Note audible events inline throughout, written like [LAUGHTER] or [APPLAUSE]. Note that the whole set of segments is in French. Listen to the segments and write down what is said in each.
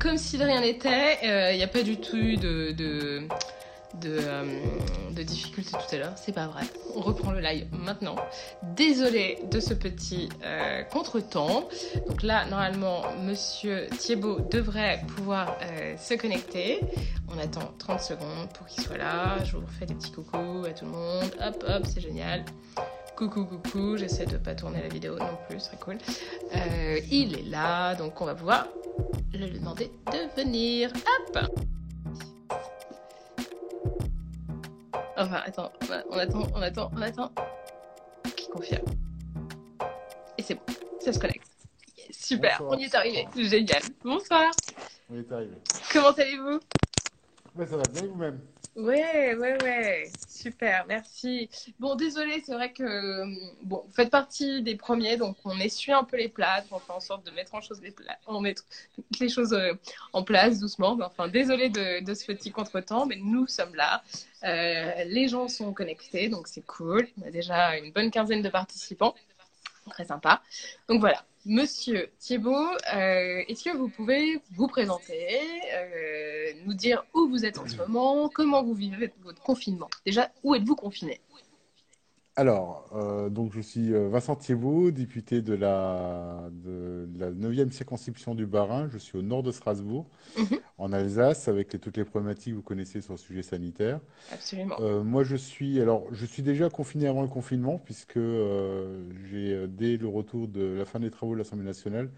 Comme si de rien n'était, il n'y a pas du tout eu de, de, de, euh, difficulté tout à l'heure, c'est pas vrai. On reprend le live maintenant. Désolé de ce petit euh, contretemps. Donc là, normalement, monsieur Thiebaud devrait pouvoir euh, se connecter. On attend 30 secondes pour qu'il soit là. Je vous refais des petits coucous à tout le monde. Hop, hop, c'est génial. Coucou, coucou, j'essaie de pas tourner la vidéo non plus, c'est cool. Euh, il est là, donc on va pouvoir le demander de venir. Hop Enfin, attends, on attend, on attend, on attend. Qui confirme. Et c'est bon, ça se connecte. Yes, super, Bonsoir. on y est arrivé, génial. Bonsoir, On est arrivé. comment allez-vous? Ça va bien vous-même. Ouais, ouais, ouais, super, merci. Bon, désolé, c'est vrai que euh, vous faites partie des premiers, donc on essuie un peu les plats, on fait en sorte de mettre en les on met les choses euh, en place doucement. Mais enfin, désolé de, de ce petit contretemps, mais nous sommes là. Euh, les gens sont connectés, donc c'est cool. On a déjà une bonne quinzaine de participants, très sympa. Donc voilà. Monsieur Thiebaud, euh, est-ce que vous pouvez vous présenter, euh, nous dire où vous êtes en ce moment, comment vous vivez votre confinement? Déjà, où êtes-vous confiné? Alors, euh, donc je suis euh, Vincent Thiebaud, député de la, de la 9e circonscription du Bas-Rhin. Je suis au nord de Strasbourg, Mhm. en Alsace, avec les- toutes les problématiques que vous connaissez sur le sujet sanitaire. Absolument. Euh, moi, je suis, alors, je suis déjà confiné avant le confinement, puisque euh, j'ai, euh, dès le retour de la fin des travaux de l'Assemblée nationale,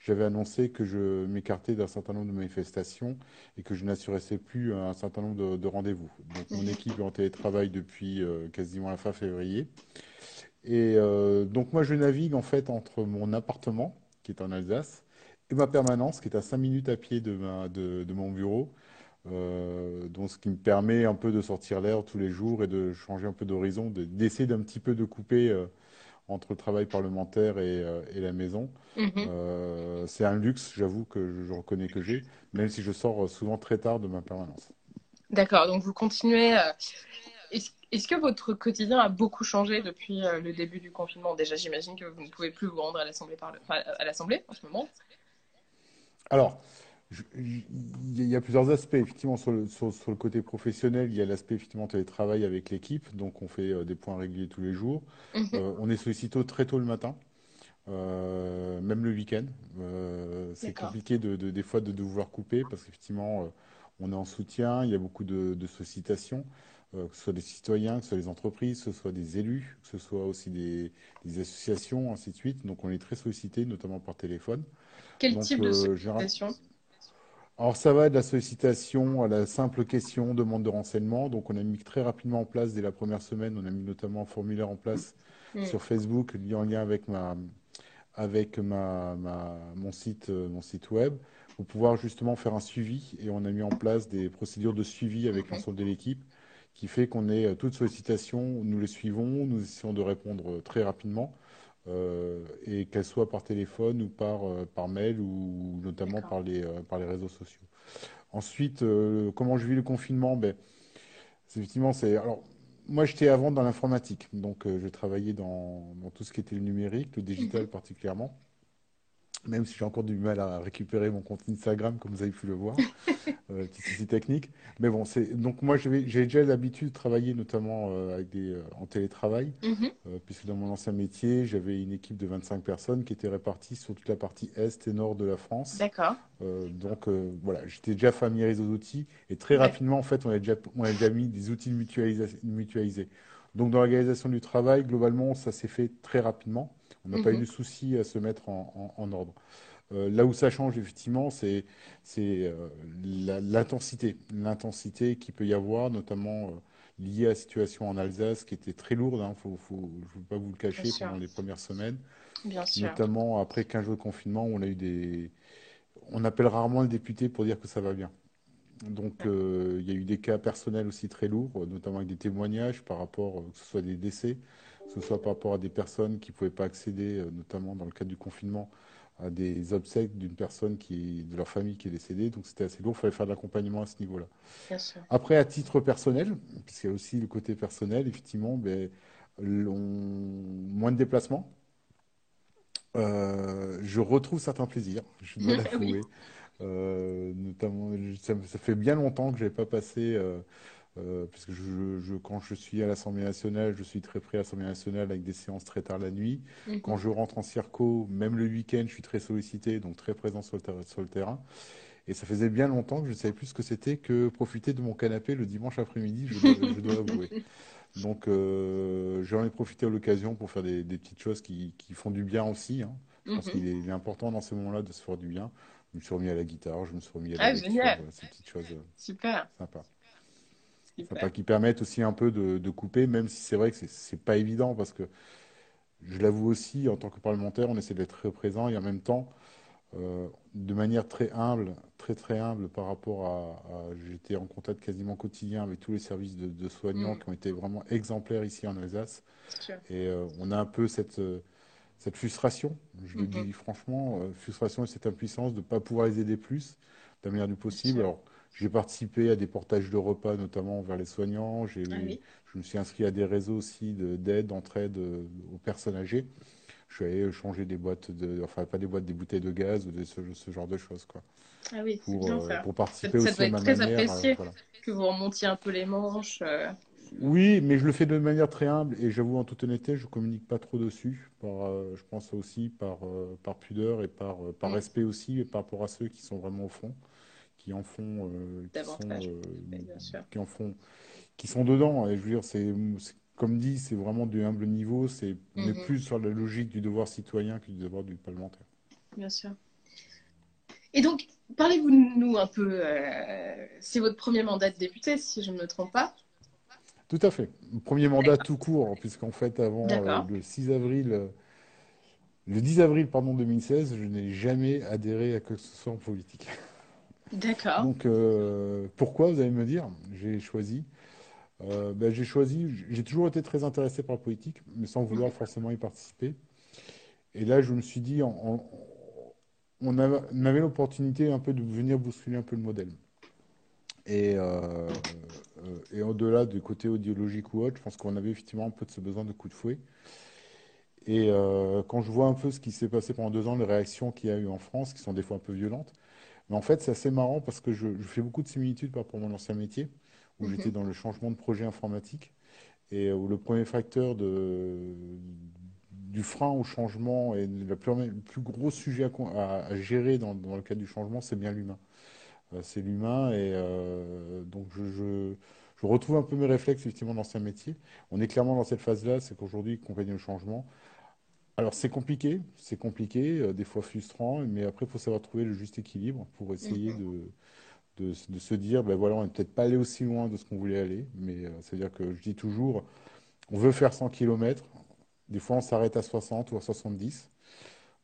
j'avais annoncé que je m'écartais d'un certain nombre de manifestations et que je n'assurais plus un certain nombre de, de rendez-vous. Donc, mon Mhm. équipe est en télétravail depuis euh, quasiment la fin février. Et euh, donc, moi, je navigue en fait entre mon appartement, qui est en Alsace, et ma permanence, qui est à 5 minutes à pied de, ma, de, de mon bureau. Euh, donc, ce qui me permet un peu de sortir l'air tous les jours et de changer un peu d'horizon, de- d'essayer d'un petit peu de couper entre le travail parlementaire et, euh, et la maison. Mhm. Euh, c'est un luxe, j'avoue, que je, je reconnais que j'ai, même si je sors souvent très tard de ma permanence. D'accord, donc vous continuez. euh, Est-ce est-ce que votre quotidien a beaucoup changé depuis le début du confinement? Déjà, j'imagine que vous ne pouvez plus vous rendre à l'Assemblée enfin, à l'Assemblée en ce moment. Alors, il y a plusieurs aspects. Effectivement, sur le, sur, sur le côté professionnel, il y a l'aspect effectivement télétravail avec l'équipe. Donc, on fait euh, des points réguliers tous les jours. Mhm. Euh, on est sollicité très tôt le matin, euh, même le week-end. C'est compliqué de, de- des fois de, de vouloir couper parce qu'effectivement, on est en soutien. Il y a beaucoup de, de sollicitations, que ce soit des citoyens, que ce soit des entreprises, que ce soit des élus, que ce soit aussi des, des associations, ainsi de suite. Donc, on est très sollicité, notamment par téléphone. Quel Donc, type de général- sollicitation alors ça va de la sollicitation à la simple question, demande de renseignement. Donc on a mis très rapidement en place, dès la première semaine, on a mis notamment un formulaire en place Mm. sur Facebook en lien avec ma, avec ma, ma- mon site, euh, mon site web, pour pouvoir justement faire un suivi. Et on a mis en place des procédures de suivi avec l'ensemble de l'équipe, qui fait qu'on est euh, toute sollicitation, nous les suivons, nous essayons de répondre euh, très rapidement. Euh, et qu'elle soit par téléphone ou par, euh, par mail ou notamment par les, euh, par les réseaux sociaux. Ensuite, comment je vis le confinement? Ben, effectivement, c'est. Alors, moi, j'étais avant dans l'informatique, donc je travaillais dans, dans tout ce qui était le numérique, le digital Mhm. particulièrement. Même si j'ai encore du mal à récupérer mon compte Instagram, comme vous avez pu le voir, [LAUGHS] euh, petit souci technique. Mais bon, c'est donc moi, j'ai déjà l'habitude de travailler notamment euh, avec des, euh, en télétravail, Mhm. euh, puisque dans mon ancien métier, j'avais une équipe de 25 personnes qui était répartie sur toute la partie est et nord de la France. D'accord. Donc voilà, j'étais déjà familiarisé aux outils et très Ouais. rapidement, en fait, on a déjà, on a déjà mis des outils mutualisés. Donc dans l'organisation du travail, globalement, ça s'est fait très rapidement. On n'a pas eu Mhm. de souci à se mettre en, en- en ordre. Euh, là où ça change, effectivement, c'est euh, l'intensité. L'intensité qu'il peut y avoir, notamment euh, liée à la situation en Alsace, qui était très lourde. Faut, faut, je ne veux pas vous le cacher Bien sûr. pendant les premières semaines. Bien sûr. Notamment après 15 jours de confinement, on a eu des... On appelle rarement le député pour dire que ça va bien. Donc, il y a eu des cas personnels aussi très lourds, notamment avec des témoignages par rapport, que ce soit des décès, que ce soit par rapport à des personnes qui ne pouvaient pas accéder, euh, notamment dans le cadre du confinement, à des obsèques d'une personne qui, de leur famille qui est décédée. Donc, c'était assez lourd. Il fallait faire de l'accompagnement à ce niveau-là. Après, à titre personnel, puisqu'il y a aussi le côté personnel, effectivement, ben, moins de déplacements. Euh, je retrouve certains plaisirs, je dois [LAUGHS] Oui. l'avouer. Euh, notamment, ça, ça fait bien longtemps que je n'avais pas passé, euh, euh, parce que je, je- quand je suis à l'Assemblée nationale, je suis très près à l'Assemblée nationale avec des séances très tard la nuit. Quand je rentre en circo, même le week-end, je suis très sollicité, donc très présent sur le, ter- sur le terrain. Et ça faisait bien longtemps que je ne savais plus ce que c'était que profiter de mon canapé le dimanche après-midi, je dois, je dois l'avouer. [LAUGHS] Donc euh, j'en ai profité à l'occasion pour faire des, des petites choses qui, qui font du bien aussi. hein. Je pense Mhm. qu'il est, important dans ces moments-là de se faire du bien. Je me suis remis à la guitare, je me suis remis à la Ah, lecture, voilà, ces petites choses euh, Super. sympas. Qui permettent aussi un peu de, de couper, même si c'est vrai que c'est c'est pas évident parce que je l'avoue aussi, en tant que parlementaire, on essaie d'être très présent et en même temps, euh, de manière très humble, très très humble par rapport à, à- j'étais en contact quasiment quotidien avec tous les services de, de soignants Mm. qui ont été vraiment exemplaires ici en Alsace. C'est sûr. Et euh, on a un peu cette, euh, cette frustration, je le Mhm. dis franchement, euh, frustration et cette impuissance de ne pas pouvoir les aider plus de la manière du possible. sûr. Alors, j'ai participé à des portages de repas, notamment vers les soignants. J'ai, Ah oui. Je me suis inscrit à des réseaux aussi de- d'aide, d'entraide euh, aux personnes âgées. Je suis allé changer des boîtes, de, enfin pas des boîtes, des bouteilles de gaz ou de ce, ce genre de choses, quoi. Ah oui, c'est Pour, bien euh, ça. pour Ça, participer ça aussi doit à être ma très manière. euh, apprécié voilà. que vous remontiez un peu les manches. euh. Oui, mais je le fais de manière très humble et j'avoue en toute honnêteté, je communique pas trop dessus. Par, euh, je pense aussi par, euh, par pudeur et par, euh, par Mm. respect aussi et par rapport à ceux qui sont vraiment au fond, qui en font, euh, qui sont, euh, qui en font, qui sont dedans. Et je veux dire, c'est, comme dit, c'est vraiment du humble niveau. C'est, on est Mhm. plus sur la logique du devoir citoyen que du devoir du parlementaire. Bien sûr. Et donc, parlez-vous nous un peu. euh, c'est votre premier mandat de député, si je ne me trompe pas. Tout à fait. Premier mandat tout court, puisqu'en fait, avant euh, le 6 avril, le 10 avril, pardon, 2016, je n'ai jamais adhéré à quoi que ce soit en politique. D'accord. Donc, euh, pourquoi, vous allez me dire, j'ai choisi. Euh, ben, j'ai choisi, j'ai toujours été très intéressé par la politique, mais sans vouloir forcément y participer. Et là, je me suis dit, on avait, l'opportunité un peu de venir bousculer un peu le modèle. Et, euh, au-delà du côté idéologique ou autre, je pense qu'on avait effectivement un peu de ce besoin de coup de fouet. Et quand je vois un peu ce qui s'est passé pendant deux ans, les réactions qu'il y a eu en France, qui sont des fois un peu violentes, mais en fait, c'est assez marrant parce que je, je fais beaucoup de similitudes par rapport à mon ancien métier, où Mhm. j'étais dans le changement de projet informatique, et où le premier facteur de, du frein au changement et le plus, le plus gros sujet à, con- à- à gérer dans, dans le cadre du changement, c'est bien l'humain. Euh, c'est l'humain, et euh, donc je, je, je retrouve un peu mes réflexes effectivement dans l'ancien métier. On est clairement dans cette phase-là, c'est qu'aujourd'hui, accompagner le changement. Alors c'est compliqué, c'est compliqué, euh, des fois frustrant, mais après il faut savoir trouver le juste équilibre pour essayer de, de, de se dire, ben voilà, on n'est peut-être pas allé aussi loin de ce qu'on voulait aller, mais euh, c'est-à-dire que je dis toujours, on veut faire 100 km, des fois on s'arrête à 60 ou à 70.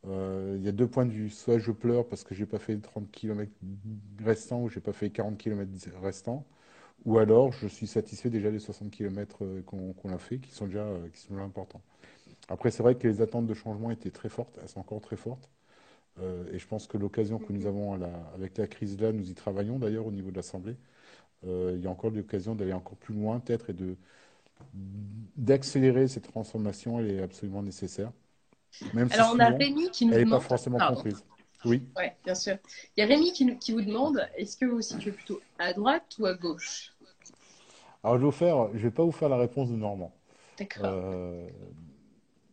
Euh, il y a deux points de vue, soit je pleure parce que j'ai pas fait les 30 km restants ou j'ai pas fait les 40 km restants, ou alors je suis satisfait déjà des 60 km qu'on qu'on a fait, qui sont déjà, qui sont déjà importants. Après, c'est vrai que les attentes de changement étaient très fortes, elles sont encore très fortes. Euh, et je pense que l'occasion que nous avons la- avec la crise là, nous y travaillons d'ailleurs au niveau de l'Assemblée. Euh, il y a encore l'occasion d'aller encore plus loin peut-être et de d'accélérer cette transformation. Elle est absolument nécessaire. Même si Alors, on a souvent, Rémi qui nous elle n'est pas demande. forcément Pardon. comprise. Oui. Ouais, bien sûr. Il y a Rémi qui, nous- qui vous demande est-ce que vous vous situez plutôt à droite ou à gauche? Alors je vais vous faire, je vais pas vous faire la réponse de Normand. D'accord. Euh,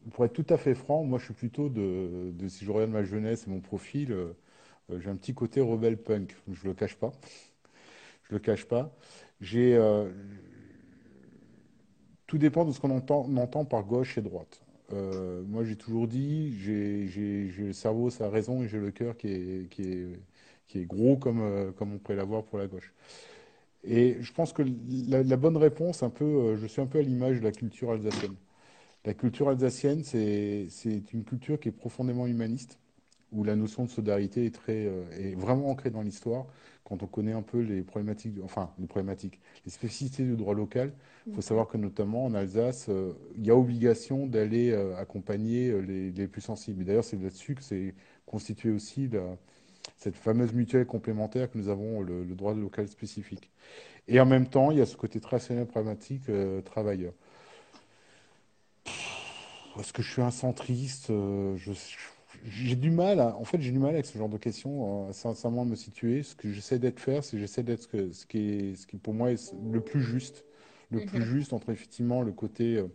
pour être tout à fait franc, moi je suis plutôt de, si je regarde ma jeunesse et mon profil, euh, euh, j'ai un petit côté rebelle punk. Je le cache pas. Je le cache pas. Euh, tout dépend de ce qu'on entend, par gauche et droite. Moi j'ai toujours dit, j'ai le cerveau, ça a raison, et j'ai le cœur qui est, gros comme, on pourrait l'avoir pour la gauche. Et je pense que la, la bonne réponse, un peu, je suis un peu à l'image de la culture alsacienne. La culture alsacienne, c'est une culture qui est profondément humaniste, où la notion de solidarité est, très, euh, est vraiment ancrée dans l'histoire. Quand on connaît un peu les problématiques, enfin les problématiques, les spécificités du droit local, il faut savoir que notamment en Alsace, euh, il y a obligation d'aller euh, accompagner les, les, plus sensibles. D'ailleurs, c'est là-dessus que c'est constitué aussi la, cette fameuse mutuelle complémentaire que nous avons, le, le, droit local spécifique. Et en même temps, il y a ce côté traditionnel pragmatique travailleur. Est-ce que je suis un centriste je, j'ai du mal, en fait, j'ai du mal avec ce genre de questions, euh, sincèrement, me situer. Ce que j'essaie d'être faire, c'est j'essaie d'être ce, ce, qui est, ce qui pour moi est le plus juste, le plus mhm. juste entre effectivement le côté euh,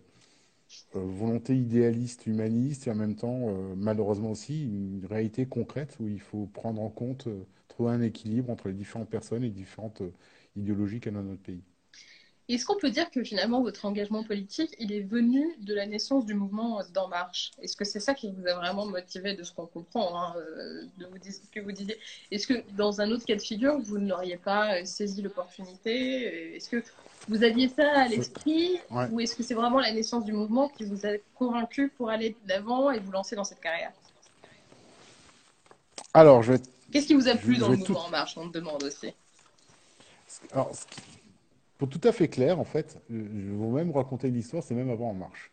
euh, volonté idéaliste, humaniste, et en même temps, malheureusement aussi, une réalité concrète où il faut prendre en compte, trouver un équilibre entre les différentes personnes et différentes idéologies qu'il y a dans notre pays. Est-ce qu'on peut dire que finalement votre engagement politique, il est venu de la naissance du mouvement d'En Marche? Est-ce que c'est ça qui vous a vraiment motivé de ce qu'on comprend, hein, euh, de vous ce que vous disiez? Est-ce que dans un autre cas de figure, vous n'auriez pas euh, saisi l'opportunité? Est-ce que vous aviez ça à l'esprit? Ou est-ce que c'est vraiment la naissance du mouvement qui vous a convaincu pour aller de l'avant et vous lancer dans cette carrière? Alors, je vais... Qu'est-ce qui vous a plu dans le mouvement En Marche? On me demande aussi. Alors, ce qui pour tout à fait clair, en fait, je vais vous même raconter l'histoire, c'est même avant En Marche.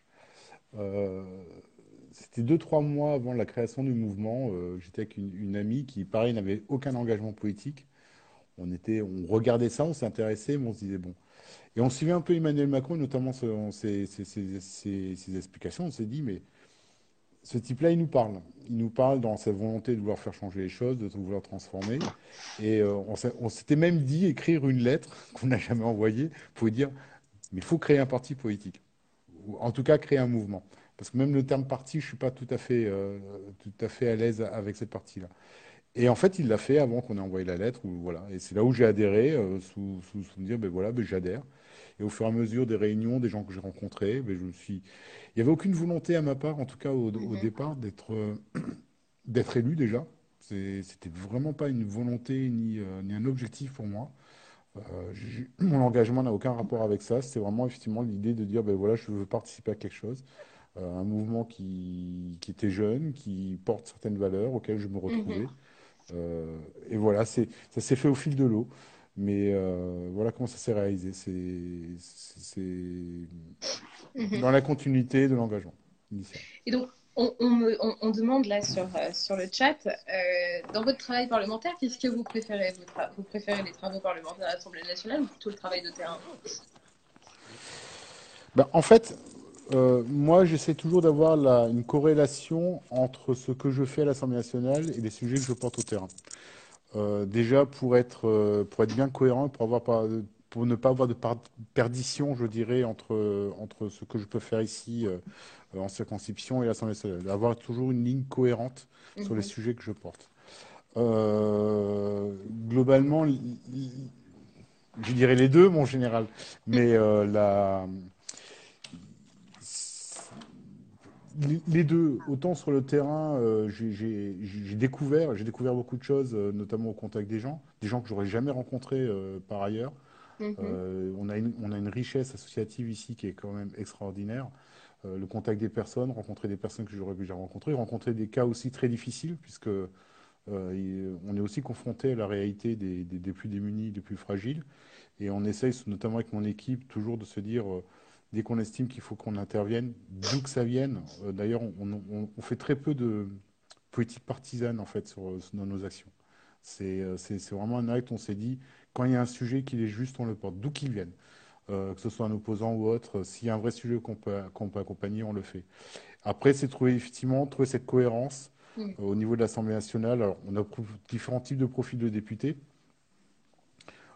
Euh, c'était deux, trois mois avant la création du mouvement. Euh, j'étais avec une, amie qui, pareil, n'avait aucun engagement politique. On, était, on regardait ça, on s'est intéressé, mais on se disait, bon. Et on suivait un peu Emmanuel Macron, notamment ses explications. On s'est dit, mais ce type-là, il nous parle. Il nous parle dans sa volonté de vouloir faire changer les choses, de vouloir transformer. Et euh, on s'était même dit écrire une lettre [LAUGHS] qu'on n'a jamais envoyée pour dire mais il faut créer un parti politique. Ou en tout cas, créer un mouvement. Parce que même le terme parti, je ne suis pas tout à fait, euh, tout à, fait à l'aise avec cette partie-là. Et en fait, il l'a fait avant qu'on ait envoyé la lettre. voilà. Et c'est là où j'ai adhéré, euh, sous, sous, sous, me dire ben voilà, ben j'adhère. Et au fur et à mesure des réunions, des gens que j'ai rencontrés, ben je me suis il n'y avait aucune volonté à ma part, en tout cas au, mhm. départ, d'être euh, [CLEARS THROAT] d'être élu déjà. C'était vraiment pas une volonté ni, euh, ni un objectif pour moi. Euh, [CLEARS THROAT] mon engagement n'a aucun rapport avec ça. C'était vraiment effectivement l'idée de dire, ben voilà, je veux participer à quelque chose, un mouvement qui, qui, était jeune, qui porte certaines valeurs auxquelles je me retrouvais. Mhm. et voilà, ça s'est fait au fil de l'eau. Mais voilà comment ça s'est réalisé. C'est Mhm. dans la continuité de l'engagement Et donc, on, on, demande là sur, euh, sur le chat, euh, dans votre travail parlementaire, qu'est-ce que vous préférez? Vous, préférez les travaux parlementaires à l'Assemblée nationale ou plutôt le travail de terrain? Ben, En fait, euh, moi, j'essaie toujours d'avoir une corrélation entre ce que je fais à l'Assemblée nationale et les sujets que je porte au terrain. Déjà, pour être, pour être bien cohérent, pour avoir pas, pour ne pas avoir de perdition, je dirais, entre, entre ce que je peux faire ici euh, en circonscription et l'Assemblée nationale. Avoir toujours une ligne cohérente sur les mhm. sujets que je porte. Euh, globalement, je dirais les deux, mon général, mais euh, la, les deux, autant sur le terrain, j'ai découvert, j'ai découvert beaucoup de choses, notamment au contact des gens, des gens que j'aurais jamais rencontrés par ailleurs. Mhm. Euh, on, a une, on a une richesse associative ici qui est quand même extraordinaire. Euh, le contact des personnes, rencontrer des personnes que j'aurais déjà rencontrées, rencontrer des cas aussi très difficiles, puisque euh, on est aussi confronté à la réalité des, des, plus démunis, des plus fragiles. Et on essaye, notamment avec mon équipe, toujours de se dire, dès qu'on estime qu'il faut qu'on intervienne, d'où que ça vienne. D'ailleurs, on, on, fait très peu de politique partisane, en fait, sur, dans nos actions. C'est vraiment un acte, on s'est dit, quand il y a un sujet qui est juste, on le porte, d'où qu'il vienne. Euh, que ce soit un opposant ou autre, s'il y a un vrai sujet qu'on peut, peut, accompagner, on le fait. Après, c'est trouver effectivement trouver cette cohérence euh, au niveau de l'Assemblée nationale. Alors, on a différents types de profils de députés.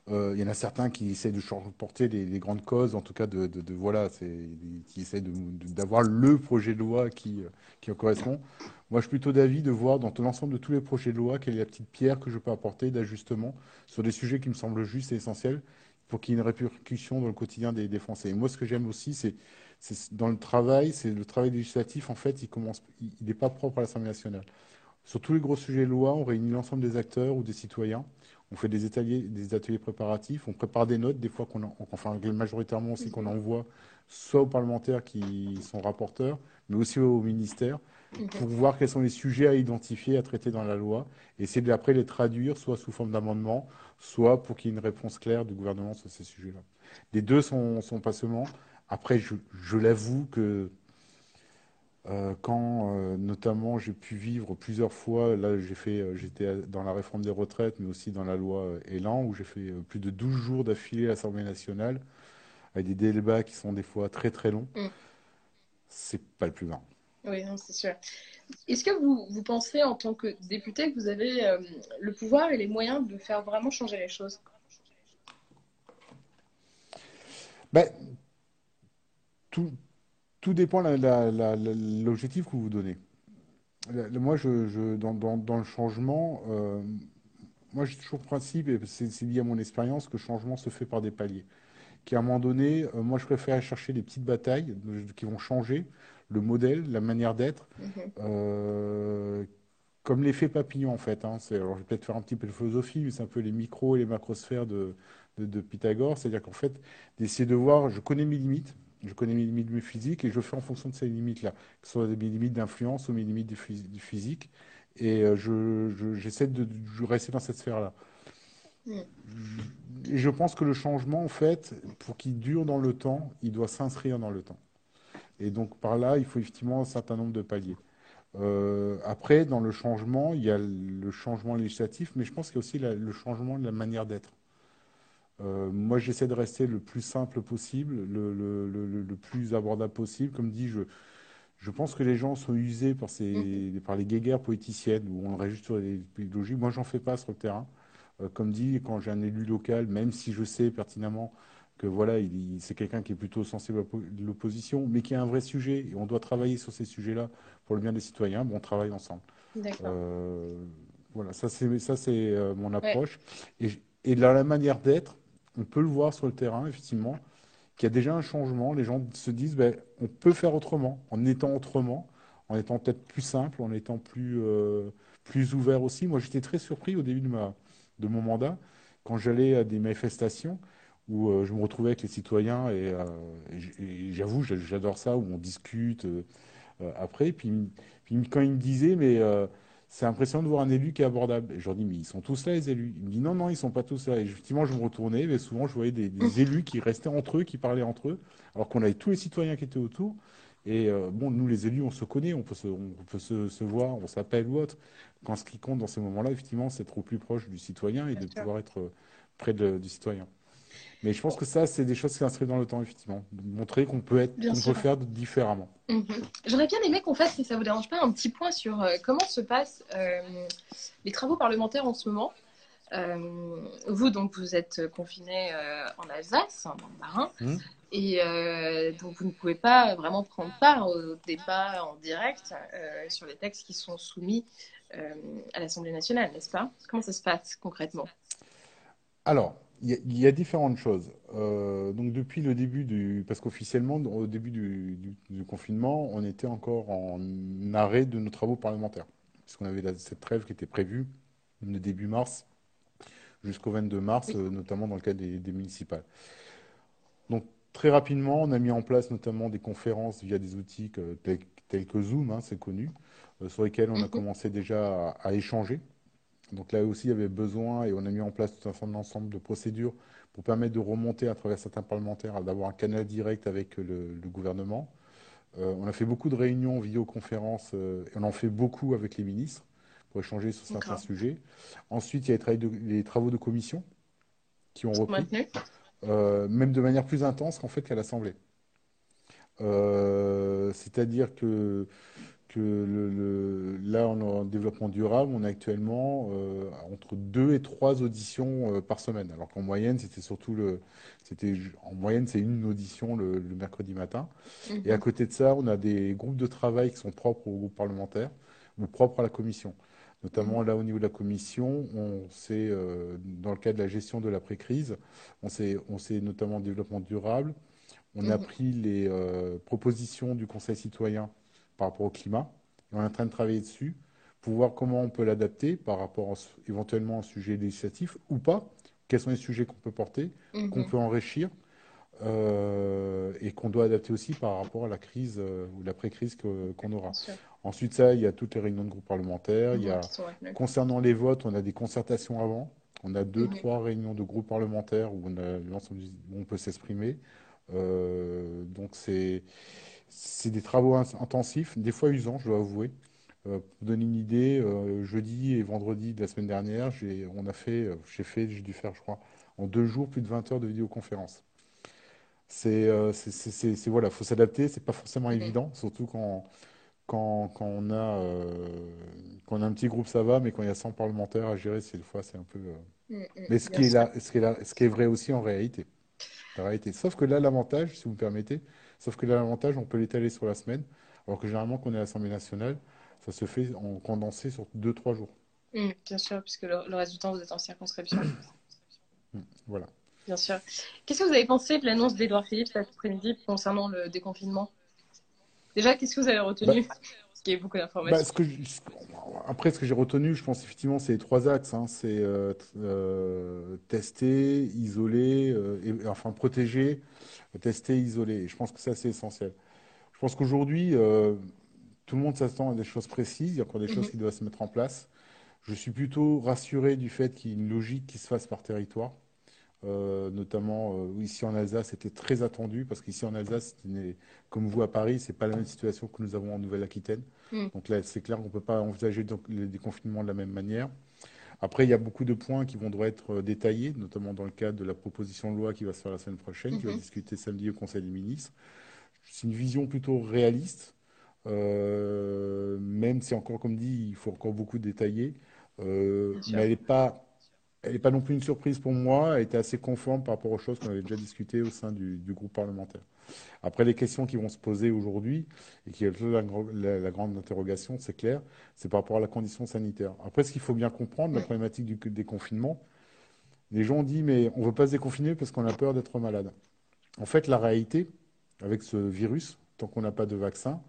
Euh, il y en a certains qui essaient de porter les, grandes causes, en tout cas de, voilà, qui essaient d'avoir le projet de loi qui, qui en correspond. Moi, je suis plutôt d'avis de voir dans l'ensemble de tous les projets de loi quelle est la petite pierre que je peux apporter d'ajustement sur des sujets qui me semblent justes et essentiels pour qu'il y ait une répercussion dans le quotidien des, des Français. Et moi, ce que j'aime aussi, c'est dans le travail, c'est le travail législatif, en fait, il commence, il n'est pas propre à l'Assemblée nationale. Sur tous les gros sujets de loi, on réunit l'ensemble des acteurs ou des citoyens. On fait des ateliers, des ateliers préparatifs, on prépare des notes, des fois qu'on, enfin majoritairement aussi qu'on envoie soit aux parlementaires qui sont rapporteurs, mais aussi au ministère, pour voir quels sont les sujets à identifier, à traiter dans la loi, et essayer après les traduire, soit sous forme d'amendement, soit pour qu'il y ait une réponse claire du gouvernement sur ces sujets-là. Les deux sont, sont pas seulement. Après, je, je l'avoue que euh, quand euh, notamment j'ai pu vivre plusieurs fois, là j'ai fait, euh, j'étais dans la réforme des retraites, mais aussi dans la loi Elan, où j'ai fait plus de 12 jours d'affilée à l'Assemblée nationale, avec des débats qui sont des fois très très longs. Mm. C'est pas le plus marrant. Oui, c'est sûr. Est-ce que vous, vous, pensez en tant que député que vous avez le pouvoir et les moyens de faire vraiment changer les choses? Ben, tout, tout dépend de l'objectif que vous vous donnez. Moi, je, dans, le changement, euh, moi j'ai toujours le principe, et c'est lié à mon expérience, que le changement se fait par des paliers. Qu'à un moment donné, euh, moi je préfère chercher des petites batailles qui vont changer le modèle, la manière d'être, mm-hmm. euh, comme l'effet papillon en fait. Hein. alors je vais peut-être faire un petit peu de philosophie, mais c'est un peu les micros et les macrosphères de, de Pythagore. C'est-à-dire qu'en fait, d'essayer de voir, je connais mes limites, je connais mes limites physiques et je fais en fonction de ces limites-là, que ce soit mes limites d'influence ou mes limites du physique. Et euh, j'essaie de, rester dans cette sphère-là. Mm. Je pense que le changement, en fait, pour qu'il dure dans le temps, il doit s'inscrire dans le temps. Et donc, par là, il faut effectivement un certain nombre de paliers. Euh, après, dans le changement, il y a le changement législatif, mais je pense qu'il y a aussi le changement de la manière d'être. Euh, moi, j'essaie de rester le plus simple possible, le, plus abordable possible. Comme dit, je, je pense que les gens sont usés par, ces, mm-hmm. par les guéguerres politiciennes où on juste sur les idéologies. Moi, j'en fais pas sur le terrain. Euh, comme dit, quand j'ai un élu local, même si je sais pertinemment que voilà, c'est quelqu'un qui est plutôt sensible à l'opposition, mais qui a un vrai sujet, et on doit travailler sur ces sujets-là pour le bien des citoyens, bon, on travaille ensemble. Euh, voilà, ça c'est ça c'est mon approche. Et, et la manière d'être, on peut le voir sur le terrain, effectivement, qu'il y a déjà un changement. Les gens se disent, ben, on peut faire autrement, en étant autrement, en étant peut-être plus simple, en étant plus, euh, plus ouvert aussi. Moi, j'étais très surpris au début de, ma, de mon mandat, quand j'allais à des manifestations où euh, je me retrouvais avec les citoyens, et, euh, j'avoue, j'adore ça, où on discute après. Puis, puis, quand ils me disaient, mais c'est impressionnant de voir un élu qui est abordable. Et je leur dis, mais ils sont tous là, les élus. Il me dit, non, non, ils sont pas tous là. Et effectivement, je me retournais, mais souvent, je voyais des, [LAUGHS] élus qui restaient entre eux, qui parlaient entre eux, alors qu'on avait tous les citoyens qui étaient autour. Et euh, bon, nous, les élus, on se connaît, on peut se, on peut se, voir, on s'appelle ou autre. Quand ce qui compte dans ces moments-là, effectivement, c'est être au plus proche du citoyen et de pouvoir être près du citoyen. Mais je pense que ça, c'est des choses qui s'inscrivent dans le temps, effectivement. Montrer qu'on peut, être, peut faire différemment. Mhm. J'aurais bien aimé qu'on fasse, si ça ne vous dérange pas, un petit point sur euh, comment se passent euh, les travaux parlementaires en ce moment. Euh, vous, donc, vous êtes confiné en Alsace, le Marin, mhm. et donc vous ne pouvez pas vraiment prendre part au débat en direct sur les textes qui sont soumis à l'Assemblée nationale, n'est-ce pas? Comment ça se passe concrètement? Alors, il y, a différentes choses. Euh, donc depuis le début du, parce qu'officiellement au début du, confinement, on était encore en arrêt de nos travaux parlementaires, puisqu'on avait cette trêve qui était prévue le début mars jusqu'au 22 mars, euh, notamment dans le cadre des, municipales. Donc très rapidement, on a mis en place notamment des conférences via des outils tels, que Zoom, hein, c'est connu, euh, sur lesquels on a mhm. commencé déjà à échanger donc là aussi, il y avait besoin, et on a mis en place tout un ensemble de procédures pour permettre de remonter à travers certains parlementaires, d'avoir un canal direct avec le, gouvernement. Euh, on a fait beaucoup de réunions, vidéoconférences, euh, et on en fait beaucoup avec les ministres pour échanger sur certains sujets. Ensuite, il y a les, travaux de commission qui ont repris, euh, même de manière plus intense qu'en fait qu'à l'Assemblée. C'est-à-dire que que le, là, en développement durable, on a actuellement euh, entre deux et trois auditions euh, par semaine. Alors qu'en moyenne, c'était surtout le, c'était en moyenne, c'est une audition le, mercredi matin. Et à mhm. côté de ça, on a des groupes de travail qui sont propres au groupe parlementaire ou propres à la commission. Notamment là, au niveau de la commission, on s'est, euh, dans le cadre de la gestion de l'après-crise, on s'est, on s'est notamment développement durable. On a mhm. pris les propositions du Conseil citoyen par rapport au climat. on est en train de travailler dessus pour voir comment on peut l'adapter par rapport à, éventuellement à un sujet législatif ou pas. Quels sont les sujets qu'on peut porter, qu'on Mhm. peut enrichir euh, et qu'on doit adapter aussi par rapport à la crise euh, ou l'après-crise qu'on aura. Ensuite, ça, il y a toutes les réunions de groupe parlementaire. Il y a, concernant les votes, on a des concertations avant. On a deux, Mhm. trois réunions de groupe parlementaire où on a l'ensemble du- où on peut s'exprimer. Euh, donc, c'est, c'est des travaux intensifs, des fois usants, je dois avouer. Euh, pour vous donner une idée, euh, jeudi et vendredi de la semaine dernière, j'ai, on a fait, euh, j'ai fait, j'ai dû faire, je crois, en deux jours, plus de 20 heures de vidéoconférence. C'est, euh, c'est, c'est, c'est- voilà, faut s'adapter, c'est pas forcément évident, surtout quand, quand, quand on a, euh, quand on a un petit groupe, ça va, mais quand il y a 100 parlementaires à gérer, c'est, des fois, c'est un peu. euh, Mhm, Mais ce qui est là, ce qui est là, ce qui est vrai aussi en réalité. La réalité. Sauf que là, l'avantage, si vous me permettez, sauf que l'avantage, on peut l'étaler sur la semaine, alors que généralement, quand on est à l'Assemblée nationale, ça se fait en condensé sur 2-3 jours. Mhm, bien sûr, puisque le, le reste du temps, vous êtes en circonscription. Mm, Voilà. Bien sûr. Qu'est-ce que vous avez pensé de l'annonce d'Edouard Philippe cet après-midi concernant le déconfinement? Déjà, qu'est-ce que vous avez Bah, retenu? Parce qu'il y beaucoup bah, d'informations. ce que je- ce- après, ce que j'ai retenu, je pense effectivement, c'est les trois axes. hein. C'est euh, euh, tester, isoler, euh, et, enfin protéger, tester, isoler. Et je pense que ça, c'est essentiel. Je pense qu'aujourd'hui, euh, tout le monde s'attend à des choses précises. Il y a encore des choses Mhm. qui doivent se mettre en place. Je suis plutôt rassuré du fait qu'il y ait une logique qui se fasse par territoire. Euh, notamment euh, ici en Alsace, c'était très attendu parce qu'ici en Alsace, comme vous à Paris, c'est pas la même situation que nous avons en Nouvelle-Aquitaine. Mm. Donc là, c'est clair qu'on ne peut pas envisager le déconfinement de la même manière. Après, il y a beaucoup de points qui vont devoir être euh, détaillés, notamment dans le cadre de la proposition de loi qui va se faire la semaine prochaine, qui va Mhm. discuter samedi au Conseil des ministres. C'est une vision plutôt réaliste, euh, même si encore, comme dit, il faut encore beaucoup détailler. Euh, mais elle n'est pas, elle pas non plus une surprise pour moi. Elle était assez conforme par rapport aux choses qu'on avait déjà discutées au sein du, du groupe parlementaire. Après, les questions qui vont se poser aujourd'hui et qui est la, gro- la- la grande interrogation, c'est clair, c'est par rapport à la condition sanitaire. Après, ce qu'il faut bien comprendre, la problématique du déconfinement, les gens ont dit, mais on ne veut pas se déconfiner parce qu'on a peur d'être malade. En fait, la réalité, avec ce virus, tant qu'on n'a pas de vaccin,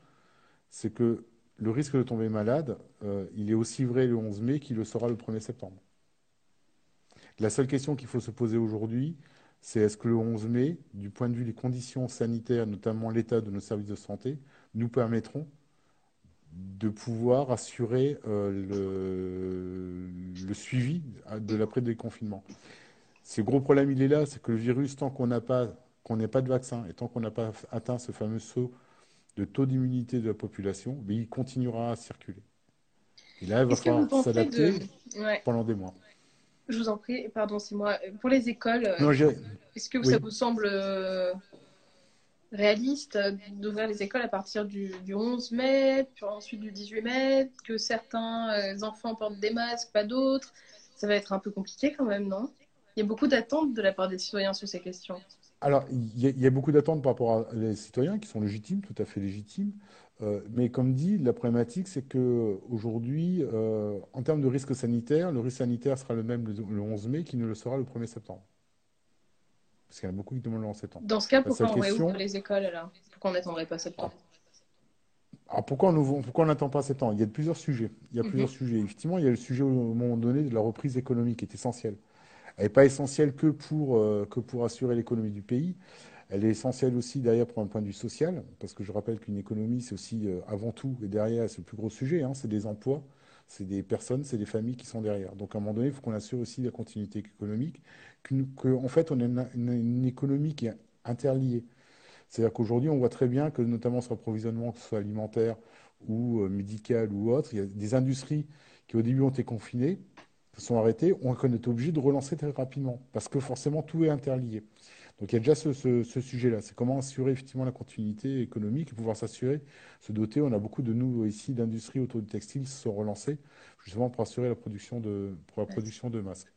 c'est que le risque de tomber malade, euh, il est aussi vrai le 11 mai qu'il le sera le 1er septembre. La seule question qu'il faut se poser aujourd'hui, c'est est-ce que le 11 mai, du point de vue des conditions sanitaires, notamment l'état de nos services de santé, nous permettront de pouvoir assurer euh, le, le suivi de l'après-déconfinement. Ce gros problème, il est là, c'est que le virus, tant qu'on n'a pas, qu'on n'ait pas de vaccin et tant qu'on n'a pas atteint ce fameux saut de taux d'immunité de la population, mais il continuera à circuler. Et là, il va falloir s'adapter de... Ouais, pendant des mois. Je vous en prie, pardon, c'est moi. Pour les écoles, euh, est-ce que Oui. ça vous semble euh, réaliste euh, d'ouvrir les écoles à partir du, du 11 mai, puis ensuite du 18 mai, que certains euh, enfants portent des masques, pas d'autres? Ça va être un peu compliqué quand même, non? Il y a beaucoup d'attentes de la part des citoyens sur ces questions. Alors, il y, y a beaucoup d'attentes par rapport à les citoyens qui sont légitimes, tout à fait légitimes. Euh, mais comme dit, la problématique, c'est que aujourd'hui, euh, en termes de risque sanitaire, le risque sanitaire sera le même le, le 11 mai qu'il ne le sera le 1er septembre. Parce qu'il y en a beaucoup qui demandent le 11 septembre. Dans ce cas, pourquoi on question- réouvre les écoles alors? Pourquoi on n'attendrait pas septembre? Alors pourquoi on pourquoi n'attend pas septembre? Il y a plusieurs sujets. Il y a Mhm. plusieurs sujets. Effectivement, il y a le sujet au moment donné de la reprise économique qui est essentielle. Elle n'est pas essentielle que pour, euh, que pour assurer l'économie du pays. Elle est essentielle aussi derrière pour un point de vue social, parce que je rappelle qu'une économie, c'est aussi euh, avant tout, et derrière, c'est le plus gros sujet, hein, c'est des emplois, c'est des personnes, c'est des familles qui sont derrière. Donc à un moment donné, il faut qu'on assure aussi la continuité économique, qu'en fait, on a une, économie qui est interliée. C'est-à-dire qu'aujourd'hui, on voit très bien que, notamment sur l'approvisionnement, que ce soit alimentaire ou euh, médical ou autre, il y a des industries qui, au début, ont été confinées, sont arrêtées, on est obligé de relancer très rapidement, parce que forcément, tout est interlié. Donc il y a déjà ce, ce- ce sujet-là, c'est comment assurer effectivement la continuité économique et pouvoir s'assurer, se doter. On a beaucoup de nous ici d'industries autour du textile qui se sont relancées, justement pour assurer la production de, pour la production de masques.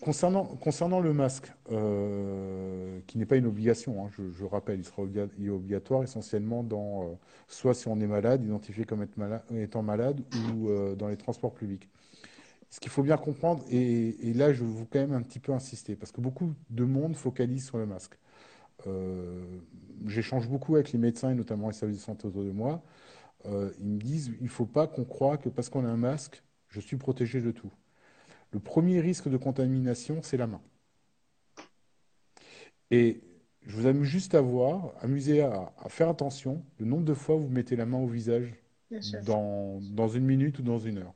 Concernant, concernant le masque, euh, qui n'est pas une obligation, hein, je, je rappelle, il sera obliga- il est obligatoire essentiellement dans, euh, soit si on est malade, identifié comme être malade- étant malade, ou euh, dans les transports publics. Ce qu'il faut bien comprendre, et, et là je veux quand même un petit peu insister, parce que beaucoup de monde focalise sur le masque. Euh, J'échange beaucoup avec les médecins et notamment les services de santé autour de moi. euh, ils me disent il ne faut pas qu'on croie que parce qu'on a un masque, je suis protégé de tout. Le premier risque de contamination, c'est la main. Et je vous amuse juste à voir, amuser à, faire attention le nombre de fois où vous mettez la main au visage dans, dans, une minute ou dans une heure.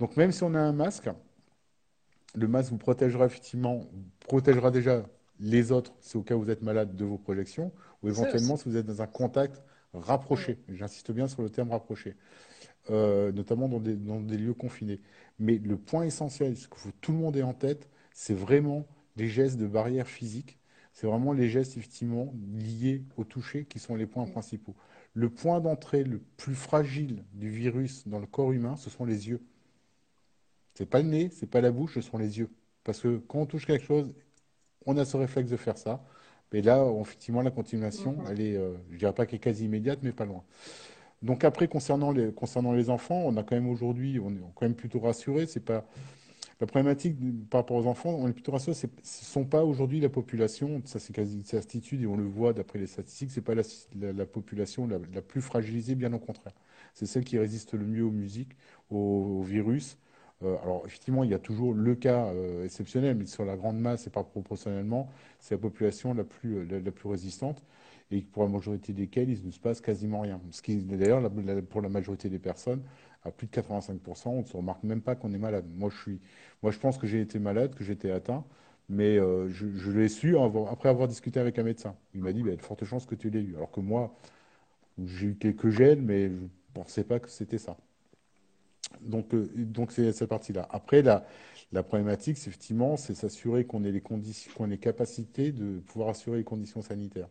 Donc même si on a un masque, le masque vous protégera effectivement, protégera déjà les autres, c'est au cas où vous êtes malade de vos projections, ou éventuellement si vous êtes dans un contact rapproché. J'insiste bien sur le terme rapproché, euh, notamment dans des, dans des, lieux confinés. Mais le point essentiel, ce que tout le monde ait en tête, c'est vraiment les gestes de barrière physique. C'est vraiment les gestes effectivement liés au toucher qui sont les points principaux. Le point d'entrée le plus fragile du virus dans le corps humain, ce sont les yeux. C'est pas le nez, c'est pas la bouche, ce sont les yeux. Parce que quand on touche quelque chose, on a ce réflexe de faire ça. Mais là, effectivement, la continuation, mhm. elle est, euh, je dirais pas qu'elle est quasi immédiate, mais pas loin. Donc après, concernant les, concernant les enfants, on a quand même aujourd'hui, on est quand même plutôt rassuré. C'est pas la problématique par rapport aux enfants, on est plutôt rassuré. Ce ne sont pas aujourd'hui la population, ça c'est quasi une certitude et on le voit d'après les statistiques, c'est pas la, la, population la, plus fragilisée, bien au contraire. C'est celle qui résiste le mieux aux musiques, aux virus, euh, alors effectivement, il y a toujours le cas euh, exceptionnel, mais sur la grande masse et pas proportionnellement, c'est la population la plus, euh, la, plus résistante et pour la majorité desquelles il ne se passe quasiment rien. Ce qui d'ailleurs pour la majorité des personnes, à plus de 85%, on ne se remarque même pas qu'on est malade. Moi, je suis, moi, je pense que j'ai été malade, que j'étais atteint, mais je, l'ai su après avoir discuté avec un médecin. Il m'a dit, il y a de fortes chances que tu l'aies eu. Alors que moi, j'ai eu quelques gènes, mais je ne pensais pas que c'était ça. Donc, euh, donc c'est cette partie-là. Après, la, la problématique, c'est effectivement, c'est s'assurer qu'on ait les conditions, qu'on ait capacité de pouvoir assurer les conditions sanitaires.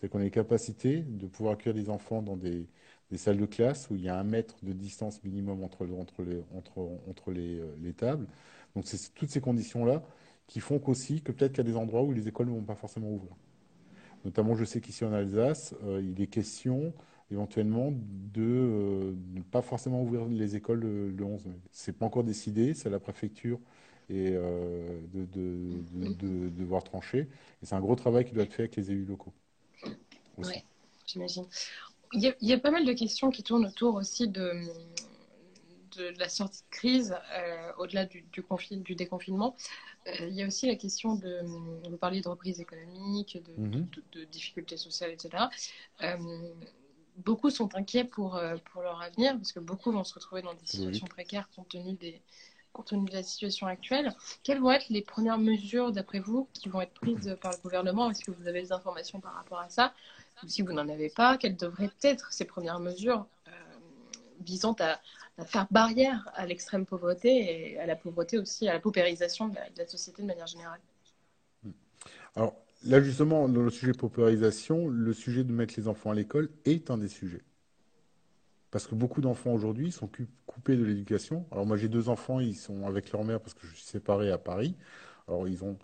C'est qu'on ait capacité de pouvoir accueillir des enfants dans des, des, salles de classe où il y a un mètre de distance minimum entre, entre, les, entre, entre les, euh, les tables. Donc, c'est toutes ces conditions-là qui font qu'aussi que peut-être qu'il y a des endroits où les écoles ne vont pas forcément ouvrir. Notamment, je sais qu'ici en Alsace, euh, il est question éventuellement de euh, ne pas forcément ouvrir les écoles le, 11 mai. Ce n'est pas encore décidé, c'est la préfecture et euh, de, de, devoir trancher. Et c'est un gros travail qui doit être fait avec les élus locaux. Oui, j'imagine. Il, y, a, pas mal de questions qui tournent autour aussi de, de la sortie de crise, euh, au-delà du, du, du, déconfinement. il y a aussi la question de, vous parliez de reprise économique, de, mm-hmm. difficultés sociales, etc beaucoup sont inquiets pour, euh, pour leur avenir, parce que beaucoup vont se retrouver dans des situations précaires compte tenu, des, compte tenu de la situation actuelle. Quelles vont être les premières mesures, d'après vous, qui vont être prises par le gouvernement? Est-ce que vous avez des informations par rapport à ça? Ou si vous n'en avez pas, quelles devraient être ces premières mesures euh, visant à, faire barrière à l'extrême pauvreté et à la pauvreté aussi, à la paupérisation de la, de la société de manière générale? Alors, Là, justement, dans le sujet de paupérisation, le sujet de mettre les enfants à l'école est un des sujets. Parce que beaucoup d'enfants aujourd'hui sont coupés de l'éducation. Alors moi, j'ai deux enfants, ils sont avec leur mère parce que je suis séparé à Paris. Alors ils ont,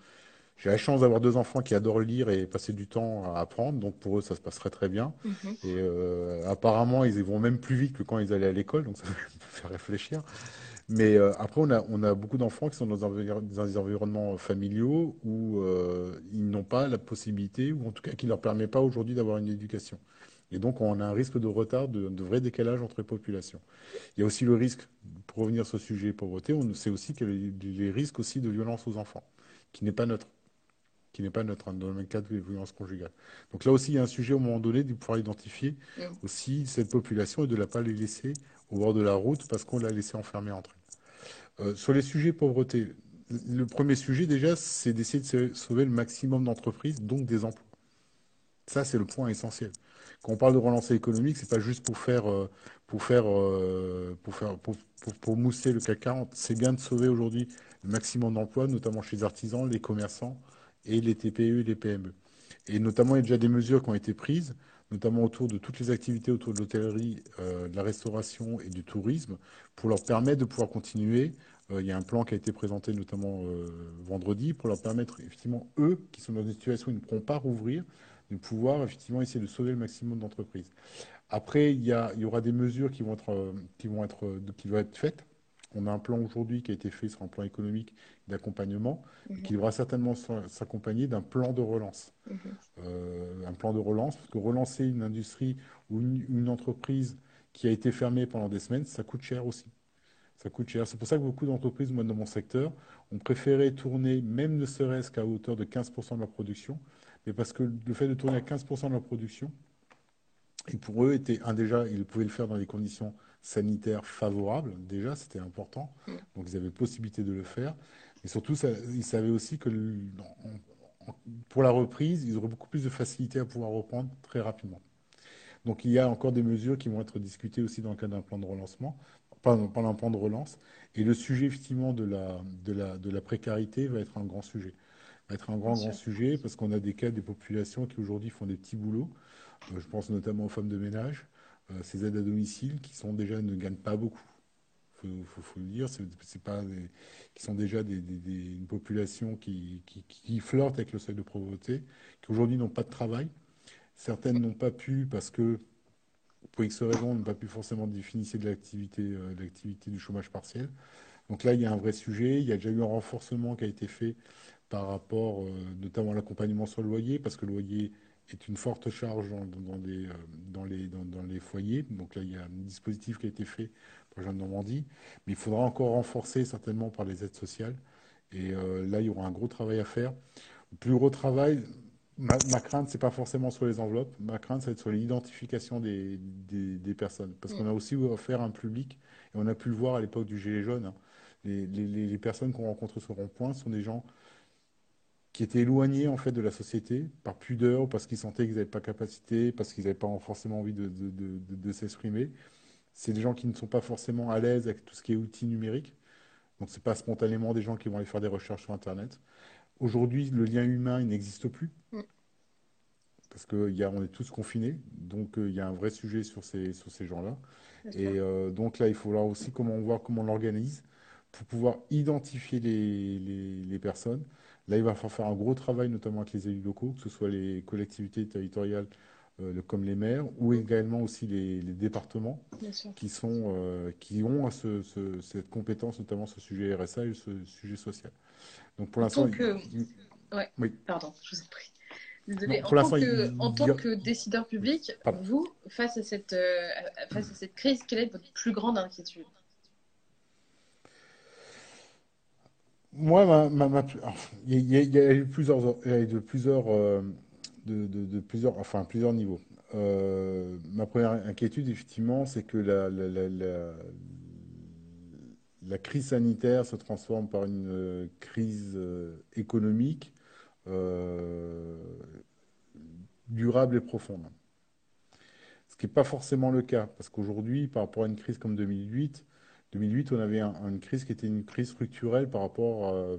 j'ai la chance d'avoir deux enfants qui adorent lire et passer du temps à apprendre, donc pour eux ça se passerait très bien. Mhm. Et euh, apparemment, ils vont même plus vite que quand ils allaient à l'école, donc ça [LAUGHS] me fait réfléchir. Mais euh, après, on a, on a beaucoup d'enfants qui sont dans, des environnements familiaux où euh, ils n'ont pas la possibilité, ou en tout cas qui ne leur permet pas aujourd'hui d'avoir une éducation. Et donc, on a un risque de retard, de, de, vrai décalage entre les populations. Il y a aussi le risque, pour revenir sur ce sujet pauvreté, on sait aussi qu'il y a les risques aussi de violence aux enfants, qui n'est pas neutre qui n'est pas neutre hein, dans le même cadre de violence conjugale. Donc là aussi, il y a un sujet au moment donné de pouvoir identifier aussi cette population et de ne pas les laisser au bord de la route parce qu'on l'a laissé enfermer entre eux. Euh, sur les sujets pauvreté, le premier sujet déjà, c'est d'essayer de sauver le maximum d'entreprises, donc des emplois. Ça, c'est le point essentiel. Quand on parle de relancer économique, c'est pas juste pour faire, euh, pour faire, euh, pour faire, pour, pour, mousser le CAC 40. C'est bien de sauver aujourd'hui le maximum d'emplois, notamment chez les artisans, les commerçants et les TPE et les PME. Et notamment, il y a déjà des mesures qui ont été prises notamment autour de toutes les activités autour de l'hôtellerie, euh, de la restauration et du tourisme, pour leur permettre de pouvoir continuer. Euh, il y a un plan qui a été présenté notamment euh, vendredi pour leur permettre, effectivement, eux, qui sont dans une situation où ils ne pourront pas rouvrir, de pouvoir effectivement essayer de sauver le maximum d'entreprises. Après, il y, il y, aura des mesures qui vont être, qui vont être, qui vont être faites on a un plan aujourd'hui qui a été fait sur un plan économique d'accompagnement, mhm. qui devra certainement s'accompagner d'un plan de relance. Mhm. Euh, un plan de relance, parce que relancer une industrie ou une, entreprise qui a été fermé pendant des semaines, ça coûte cher aussi. Ça coûte cher. C'est pour ça que beaucoup d'entreprises, moi, dans mon secteur, ont préféré tourner, même ne serait-ce qu'à hauteur de 15% de leur production, mais parce que le fait de tourner à 15% de leur production, et pour eux, était un déjà, ils pouvaient le faire dans des conditions sanitaires favorables. Déjà, c'était important. Mm. Donc, ils avaient possibilité de le faire. Et surtout, ils savaient aussi que pour la reprise, ils auraient beaucoup plus de facilité à pouvoir reprendre très rapidement. Donc, il y a encore des mesures qui vont être discutées aussi dans le cadre d'un plan de relancement, pendant un plan de relance. Et le sujet, effectivement, de la, de la, de la précarité va être un grand sujet. Va être un grand, grand sujet parce qu'on a des cas des populations qui aujourd'hui font des petits boulots euh, je pense notamment aux femmes de ménage, ces aides à domicile qui sont déjà ne gagnent pas beaucoup. Il faut, le dire, c'est pas qui sont déjà des, une population qui, qui, flirte avec le seuil de pauvreté, qui aujourd'hui n'ont pas de travail. Certaines n'ont pas pu parce que pour X raisons, n'ont pas pu forcément définir de l'activité, euh, l'activité du chômage partiel. Donc là, il y a un vrai sujet. Il y a déjà eu un renforcement qui a été fait par rapport notamment à l'accompagnement sur le loyer, parce que le loyer est une forte charge dans, les, euh, dans, les, dans, les, foyers. Donc là, il y a un dispositif qui a été fait pour de Normandie, mais il faudra encore renforcer certainement par les aides sociales. Et euh, là, il y aura un gros travail à faire. Le plus gros travail, ma, crainte, c'est pas forcément sur les enveloppes. Ma crainte, c'est sur l'identification des, des, personnes. Parce qu'on a aussi offert un public, et on a pu le voir à l'époque du Gilet jaune. Hein. Les, les, les, personnes qu'on rencontre sur rond-point sont des gens qui étaient éloignés en fait de la société par pudeur ou parce qu'ils sentaient qu'ils n'avaient pas capacité, parce qu'ils n'avaient pas forcément envie de, de, s'exprimer. C'est des gens qui ne sont pas forcément à l'aise avec tout ce qui est outils numériques. Donc ce n'est pas spontanément des gens qui vont aller faire des recherches sur Internet. Aujourd'hui, le lien humain, il n'existe plus. Mm. Parce qu'on est tous confinés. Donc euh, il y a un vrai sujet sur ces, sur ces gens-là. Et euh, donc là, il faut voir aussi comment voir comment on l'organise pour pouvoir identifier les, les, les personnes Là, il va falloir faire un gros travail, notamment avec les élus locaux, que ce soit les collectivités territoriales euh, comme les maires, ou également aussi les, départements qui, sont, euh, qui ont cette compétence, notamment sur le sujet RSA et ce sujet social. Donc pour l'instant. Que... oui. Pardon, je vous ai pris. Désolée. en, tant que, en, tant que, décideur public, vous, face à, cette, euh, face à cette crise, quelle est votre plus grande inquiétude? Moi, il, y a, eu plusieurs, de plusieurs, euh, de, plusieurs, enfin plusieurs niveaux. Euh, ma première inquiétude, effectivement, c'est que la, la, crise sanitaire se transforme par une euh, crise économique durable et profonde. Ce qui n'est pas forcément le cas, parce qu'aujourd'hui, par rapport à une crise comme 2008, 2008, on avait une crise qui était une crise structurelle par rapport, euh,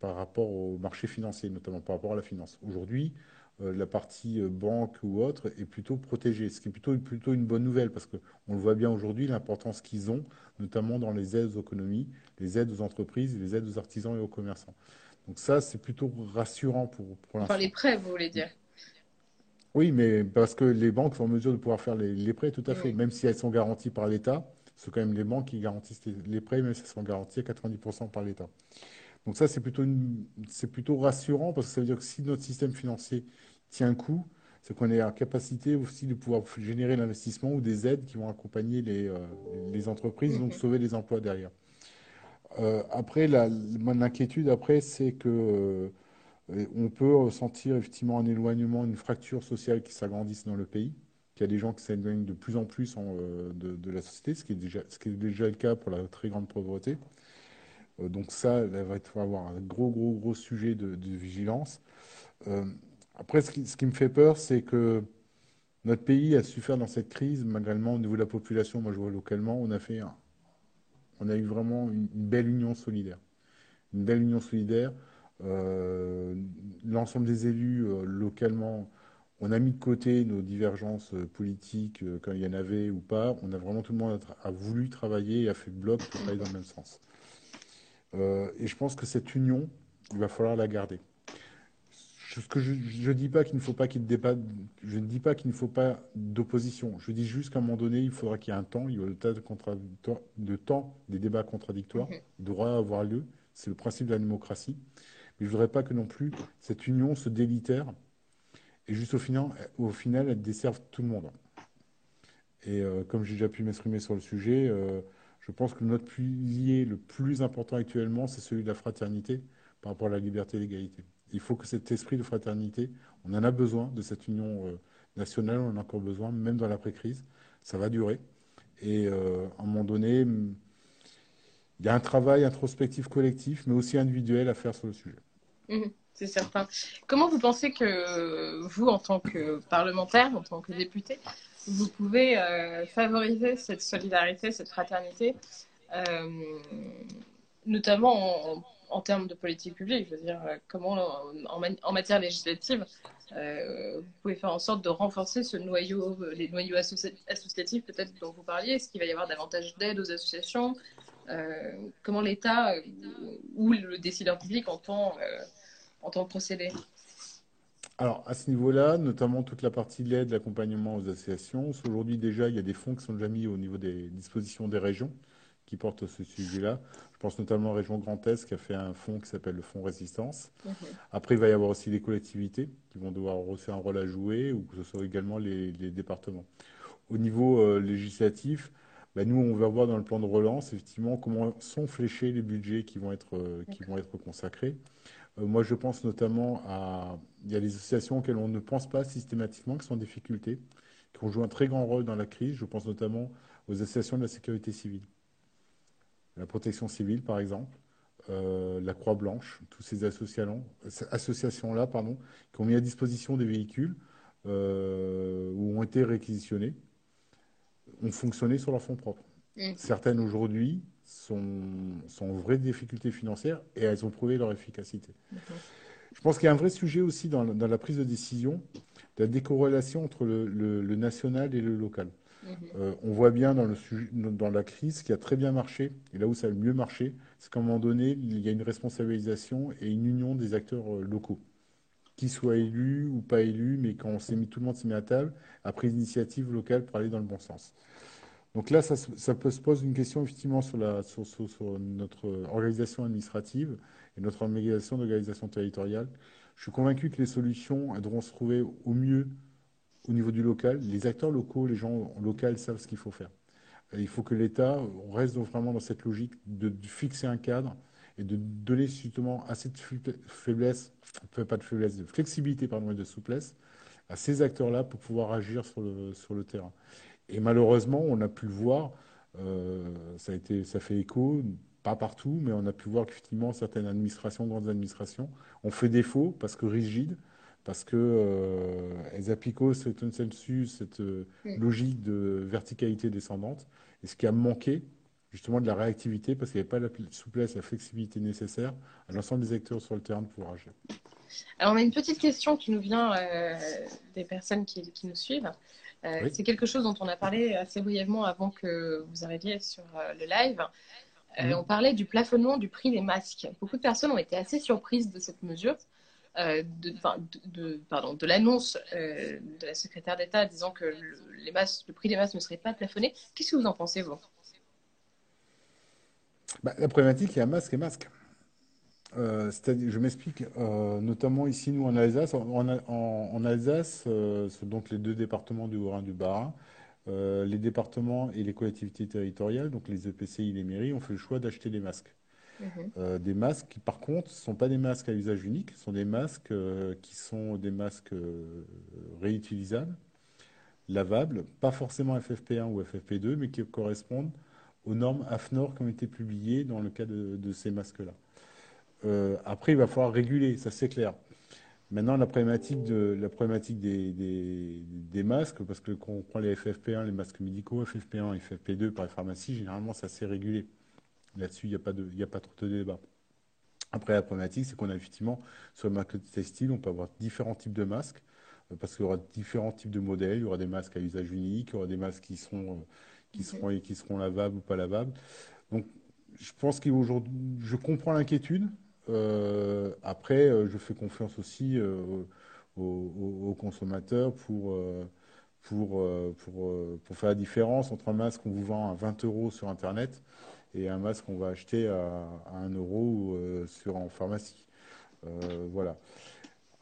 par rapport au marché financier, notamment par rapport à la finance. Aujourd'hui, euh, la partie euh, banque ou autre est plutôt protégée, ce qui est plutôt, plutôt une bonne nouvelle parce qu'on le voit bien aujourd'hui, l'importance qu'ils ont, notamment dans les aides aux économies, les aides aux entreprises, les aides aux artisans et aux commerçants. Donc ça, c'est plutôt rassurant pour, pour l'instant. Enfin, les prêts, vous voulez dire? Oui, mais parce que les banques sont en mesure de pouvoir faire les, prêts, tout à fait, même si elles sont garanties par l'État c'est quand même les banques qui garantissent les, prêts, mais ça sont garantis à 90% par l'État. Donc ça, c'est plutôt, plutôt rassurant parce que ça veut dire que si notre système financier tient un coup, c'est qu'on est en capacité aussi de pouvoir générer l'investissement ou des aides qui vont accompagner les, euh, les entreprises, donc sauver les emplois derrière. Euh, après, la, mon inquiétude, après, c'est que euh, on peut ressentir effectivement un éloignement, une fracture sociale qui s'agrandisse dans le pays qu'il y a des gens qui s'éloignent de plus en plus euh, de, la société, ce qui, est déjà, ce qui est déjà le cas pour la très grande pauvreté. Euh, donc ça, il va avoir un gros, gros, gros sujet de, vigilance. Euh, après, ce qui, me fait peur, c'est que notre pays a su faire dans cette crise, malgré au niveau de la population, moi je vois localement, on a fait on a eu vraiment une, belle union solidaire. Une belle union solidaire. L'ensemble des élus localement on a mis de côté nos divergences euh, politiques euh, quand il y en avait ou pas. On a vraiment tout le monde a, voulu travailler et a fait bloc pour aller dans le même sens. Euh, et je pense que cette union, il va falloir la garder. Ce que je ne dis pas qu'il ne faut pas qu'il débat, je ne dis pas qu'il ne faut pas d'opposition. Je dis juste qu'à un moment donné, il faudra qu'il y ait un temps, il y a le tas de, de temps des débats contradictoires, il devra avoir lieu. C'est le principe de la démocratie. Mais je ne voudrais pas que non plus cette union se délitère et juste au final, au final, elles desservent tout le monde. Et comme j'ai déjà pu m'exprimer sur le sujet, je pense que notre pilier le plus important actuellement, c'est celui de la fraternité par rapport à la liberté et l'égalité. Il faut que cet esprit de fraternité, on en a besoin de cette union nationale, on en a encore besoin, même dans l'après-crise. Ça va durer. Et à un moment donné, il y a un travail introspectif collectif, mais aussi individuel à faire sur le sujet. Mhm, c'est certain. Comment vous pensez que vous, en tant que parlementaire, en tant que député, vous pouvez euh, favoriser cette solidarité, cette fraternité, euh, notamment en, termes de politique publique Je veux dire, euh, comment en, matière législative, vous pouvez faire en sorte de renforcer ce noyau, les noyaux associatifs peut-être dont vous parliez Est-ce qu'il va y avoir davantage d'aide aux associations? Comment l'État ou le décideur public entend, entend procéder alors, à ce niveau-là, notamment toute la partie de l'aide, l'accompagnement aux associations, aujourd'hui déjà, il y a des fonds qui sont déjà mis au niveau des dispositions des régions qui portent ce sujet-là. Je pense notamment à la région Grand Est qui a fait un fonds qui s'appelle le Fonds Résistance. Après, il va y avoir aussi les collectivités qui vont devoir aussi un rôle à jouer, ou que ce soit également les, départements. Au niveau euh, législatif, bah, nous, on va voir dans le plan de relance, effectivement, comment sont fléchés les budgets qui vont être, euh, qui vont être consacrés. Euh, moi, je pense notamment à. Il y a des associations auxquelles on ne pense pas systématiquement, qui sont en difficulté, qui ont joué un très grand rôle dans la crise. Je pense notamment aux associations de la sécurité civile. La protection civile, par exemple, euh, la Croix-Blanche, tous ces associations-là pardon, qui ont mis à disposition des véhicules euh, ou ont été réquisitionnés, ont fonctionné sur leurs fonds propres. Mmh. Certaines aujourd'hui sont, sont en vraie difficulté financière et elles ont prouvé leur efficacité. Je pense qu'il y a un vrai sujet aussi dans, dans, la prise de décision, de la décorrélation entre le, le, national et le local. Mhm. Euh, on voit bien dans, le, dans la crise qui a très bien marché, et là où ça a le mieux marché, c'est qu'à un moment donné, il y a une responsabilisation et une union des acteurs euh, locaux, qu'ils soient élus ou pas élus, mais quand on s'est mis, tout le monde s'est mis à table, a pris l'initiative locale pour aller dans le bon sens. Donc là, ça, peut se poser une question effectivement sur, notre organisation administrative et notre organisation d'organisation territoriale. Je suis convaincu que les solutions devront se trouver au mieux au niveau du local. Les acteurs locaux, les gens locaux savent ce qu'il faut faire. il faut que l'État reste vraiment dans cette logique de, fixer un cadre et de donner justement assez de faiblesse, pas de faiblesse, de flexibilité pardon, et de souplesse à ces acteurs-là pour pouvoir agir sur le terrain. Et malheureusement, on a pu le voir, euh, ça, a été, ça fait écho, pas partout, mais on a pu voir qu'effectivement, certaines administrations, grandes administrations, ont fait défaut parce que rigides, parce qu'elles euh, appliquent cette, cette euh, logique de verticalité descendante, et ce qui a manqué justement de la réactivité, parce qu'il n'y avait pas la souplesse, la flexibilité nécessaire à l'ensemble des acteurs sur le terrain de pouvoir agir. Alors, on a une petite question qui nous vient des personnes qui, qui nous suivent. Euh, c'est quelque chose dont on a parlé assez brièvement avant que vous arriviez sur euh, le live. Euh, mhm. On parlait du plafonnement du prix des masques. Beaucoup de personnes ont été assez surprises de cette mesure, de, pardon, de l'annonce de la secrétaire d'État disant que le, les masques, le prix des masques ne serait pas plafonné. Qu'est-ce que vous en pensez, vous? Bah, La problématique, il y a masque et masque. Euh, je m'explique, euh, notamment ici, nous en Alsace. En, Alsace, euh, donc les deux départements du Haut-Rhin du Bas, les départements et les collectivités territoriales, donc les EPCI, les mairies, ont fait le choix d'acheter des masques. Mhm. des masques qui, par contre, ne sont pas des masques à usage unique, ce sont des masques qui sont des masques réutilisables, lavables, pas forcément FFP1 ou FFP2, mais qui correspondent aux normes AFNOR qui ont été publiées dans le cas de ces masques-là. Euh, après, il va falloir réguler, ça c'est clair. Maintenant, la problématique, de, la problématique des, des, masques, parce que quand on prend les FFP1, les masques médicaux, FFP1 et FFP2 par les pharmacies, généralement, c'est assez régulé. Là-dessus, il n'y a, pas de, a pas trop de débat. Après, la problématique, c'est qu'on a effectivement, sur le marché textile, on peut avoir différents types de masques, euh, parce qu'il y aura différents types de modèles. Il y aura des masques à usage unique, il y aura des masques qui seront, euh, qui seront, qui seront lavables ou pas lavables. Donc, je pense qu'aujourd'hui, je comprends l'inquiétude, après, euh, je fais confiance aussi euh, aux, consommateurs pour, pour, pour, pour, faire la différence entre un masque qu'on vous vend à 20 euros sur Internet et un masque qu'on va acheter à, à 1 euro sur, en pharmacie. voilà.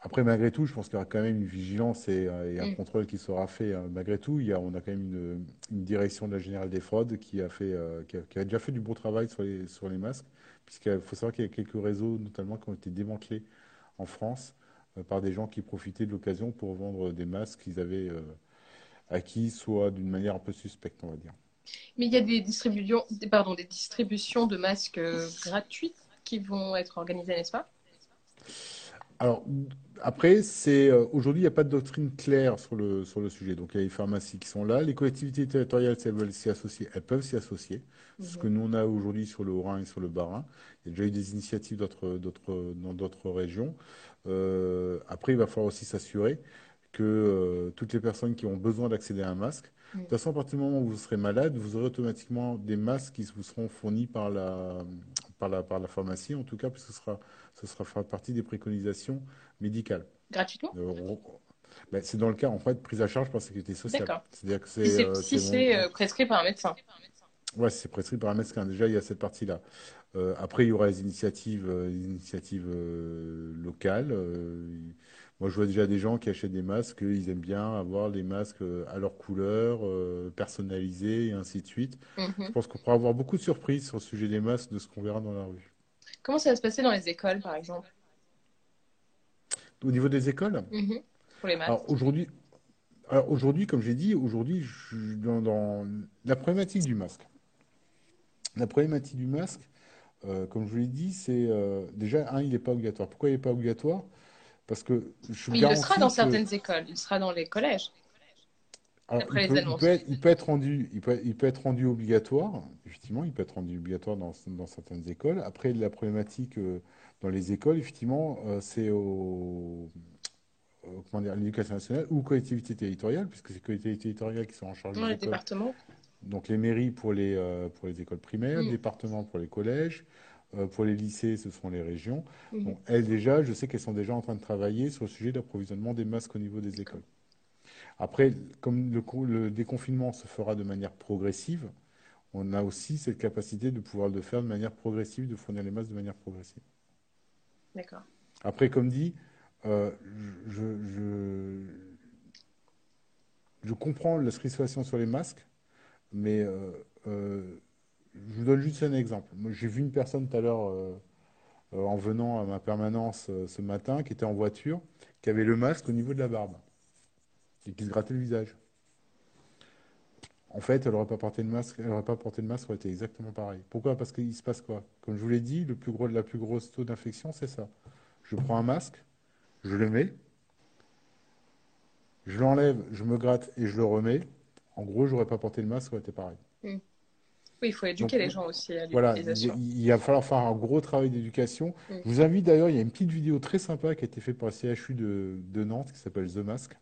Après, malgré tout, je pense qu'il y aura quand même une vigilance et, euh, et un Mm. contrôle qui sera fait. hein. Malgré tout, il y a, on a quand même une, une direction de la Générale des Fraudes qui a fait, euh, qui a, qui a déjà fait du bon travail sur les, sur les masques, puisqu'il faut savoir qu'il y a quelques réseaux, notamment, qui ont été démantelés en France euh, par des gens qui profitaient de l'occasion pour vendre des masques qu'ils avaient euh, acquis, soit d'une manière un peu suspecte, on va dire. Mais il y a des distributions, pardon, des distributions de masques euh, gratuites qui vont être organisées, n'est-ce pas? Alors, après, c'est euh, aujourd'hui, il n'y a pas de doctrine claire sur le, sur le sujet. Donc, il y a les pharmacies qui sont là. Les collectivités territoriales, si elles veulent s'y associer, elles peuvent s'y associer. C'est ce que nous, on a aujourd'hui sur le Haut-Rhin et sur le Bas-Rhin. Il y a déjà eu des initiatives d'autres, d'autres, dans d'autres régions. Euh, après, il va falloir aussi s'assurer que euh, toutes les personnes qui ont besoin d'accéder à un masque, de toute façon, à partir du moment où vous serez malade, vous aurez automatiquement des masques qui vous seront fournis par la, par la, par la pharmacie, en tout cas, puisque ce sera, ce sera fera partie des préconisations médicales. Gratuitement? Euh, ben, c'est dans le cas, en fait, prise à charge par la sécurité sociale. C'est-à-dire que Si c'est, euh, si c'est bon. euh, prescrit par un médecin. Ouais, c'est prescrit par un médecin. Déjà, il y a cette partie-là. Euh, après, il y aura les initiatives, euh, les initiatives euh, locales. Moi, je vois déjà des gens qui achètent des masques. Ils aiment bien avoir les masques euh, à leur couleur, euh, personnalisés et ainsi de suite. Mhm. Je pense qu'on pourra avoir beaucoup de surprises sur le sujet des masques de ce qu'on verra dans la rue. Comment ça va se passer dans les écoles, par exemple? Au niveau des écoles, Mhm. Pour les masques. alors aujourd'hui, alors aujourd'hui, comme j'ai dit, aujourd'hui, je suis dans, dans la problématique du masque. La problématique du masque, euh, comme je vous l'ai dit, c'est euh, déjà, un, il n'est pas obligatoire. Pourquoi il n'est pas obligatoire? Parce que je Mais il le sera dans que- certaines écoles. Il sera dans les collèges. Alors, Après il les peut, il peut être, il peut être rendu, il peut, il peut être rendu obligatoire, effectivement, il peut être rendu obligatoire dans, dans certaines écoles. Après, la problématique euh, dans les écoles, effectivement, euh, c'est au, au- comment dire, l'éducation nationale ou aux collectivités territoriales, puisque c'est les collectivités territoriales qui sont en charge Dans les départements. Donc les mairies pour les, euh, pour les écoles primaires, Mm. départements pour les collèges, pour les lycées, ce sont les régions. Mhm. Elles déjà, je sais qu'elles sont déjà en train de travailler sur le sujet d'approvisionnement des masques au niveau des écoles. Après, comme le, co- le déconfinement se fera de manière progressive, on a aussi cette capacité de pouvoir le faire de manière progressive, de fournir les masques de manière progressive. D'accord. Après, comme dit, euh, je, je, je comprends la situation sur les masques, mais euh, euh, je vous donne juste un exemple. J'ai vu une personne tout à l'heure euh, euh, en venant à ma permanence euh, ce matin qui était en voiture, qui avait le masque au niveau de la barbe et qui se grattait le visage. En fait, elle n'aurait pas porté de masque, elle aurait pas porté de masque, ça aurait été exactement pareil. Pourquoi? Parce qu'il se passe quoi? Comme je vous l'ai dit, le plus gros, la plus grosse taux d'infection, c'est ça. Je prends un masque, je le mets, je l'enlève, je me gratte et je le remets. En gros, j'aurais pas porté le masque, ça aurait été pareil. Oui, il faut éduquer Donc, les gens aussi à Voilà, il, l'utilisation. va falloir faire un gros travail d'éducation. Je vous invite d'ailleurs, il y a une petite vidéo très sympa qui a été faite par le CHU de, de Nantes qui s'appelle The Mask,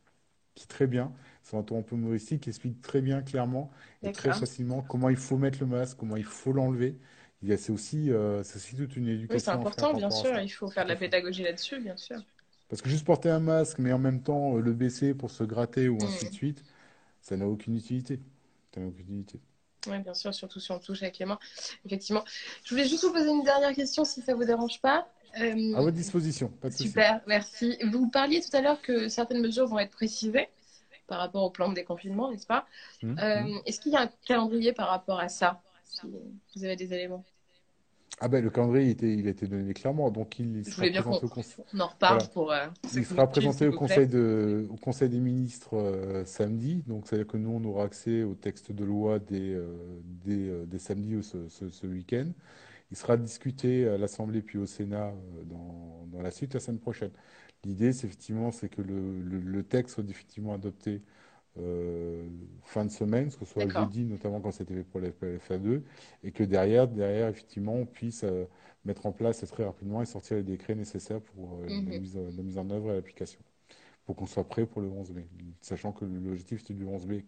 qui est très bien. C'est un ton un peu humoristique qui explique très bien, clairement et très facilement comment il faut mettre le masque, comment il faut l'enlever. C'est aussi, euh, c'est aussi toute une Oui, c'est éducation faire important, bien sûr. Il faut faire de la pédagogie là-dessus, bien sûr. Parce que juste porter un masque, mais en même temps euh, le baisser pour se gratter ou ainsi Mm. de suite, ça n'a aucune utilité. Ça n'a aucune utilité. Oui, bien sûr, surtout si on touche avec les mains. Effectivement. Je voulais juste vous poser une dernière question, si ça vous dérange pas. Euh, À votre disposition, pas de. Super, merci. Vous parliez tout à l'heure que certaines mesures vont être précisées par rapport au plan de déconfinement, n'est-ce pas? Hum, Euh, hum. Est-ce qu'il y a un calendrier par rapport à ça? Si vous avez des éléments. Ah ben le calendrier il était, il a été donné clairement, donc il Je sera bien présenté au conseil. on en reparle Voilà. pour. euh, ceux Il sera présenté au conseil de, au conseil des ministres euh, samedi, donc c'est-à-dire que nous on aura accès au texte de loi des, euh, des, euh, des samedis ou ce, ce- ce week-end. Il sera discuté à l'Assemblée puis au Sénat dans, dans la suite la semaine prochaine. L'idée, c'est effectivement, c'est que le, le- le texte soit définitivement adopté euh, fin de semaine, que ce soit jeudi, notamment quand c'était fait pour la PFA2, et que derrière, derrière, effectivement, on puisse euh, mettre en place très rapidement et sortir les décrets nécessaires pour euh, Mhm. la, mise, en- la mise en œuvre et l'application, pour qu'on soit prêt pour le 11 mai. Sachant que l'objectif c'est du 11 mai,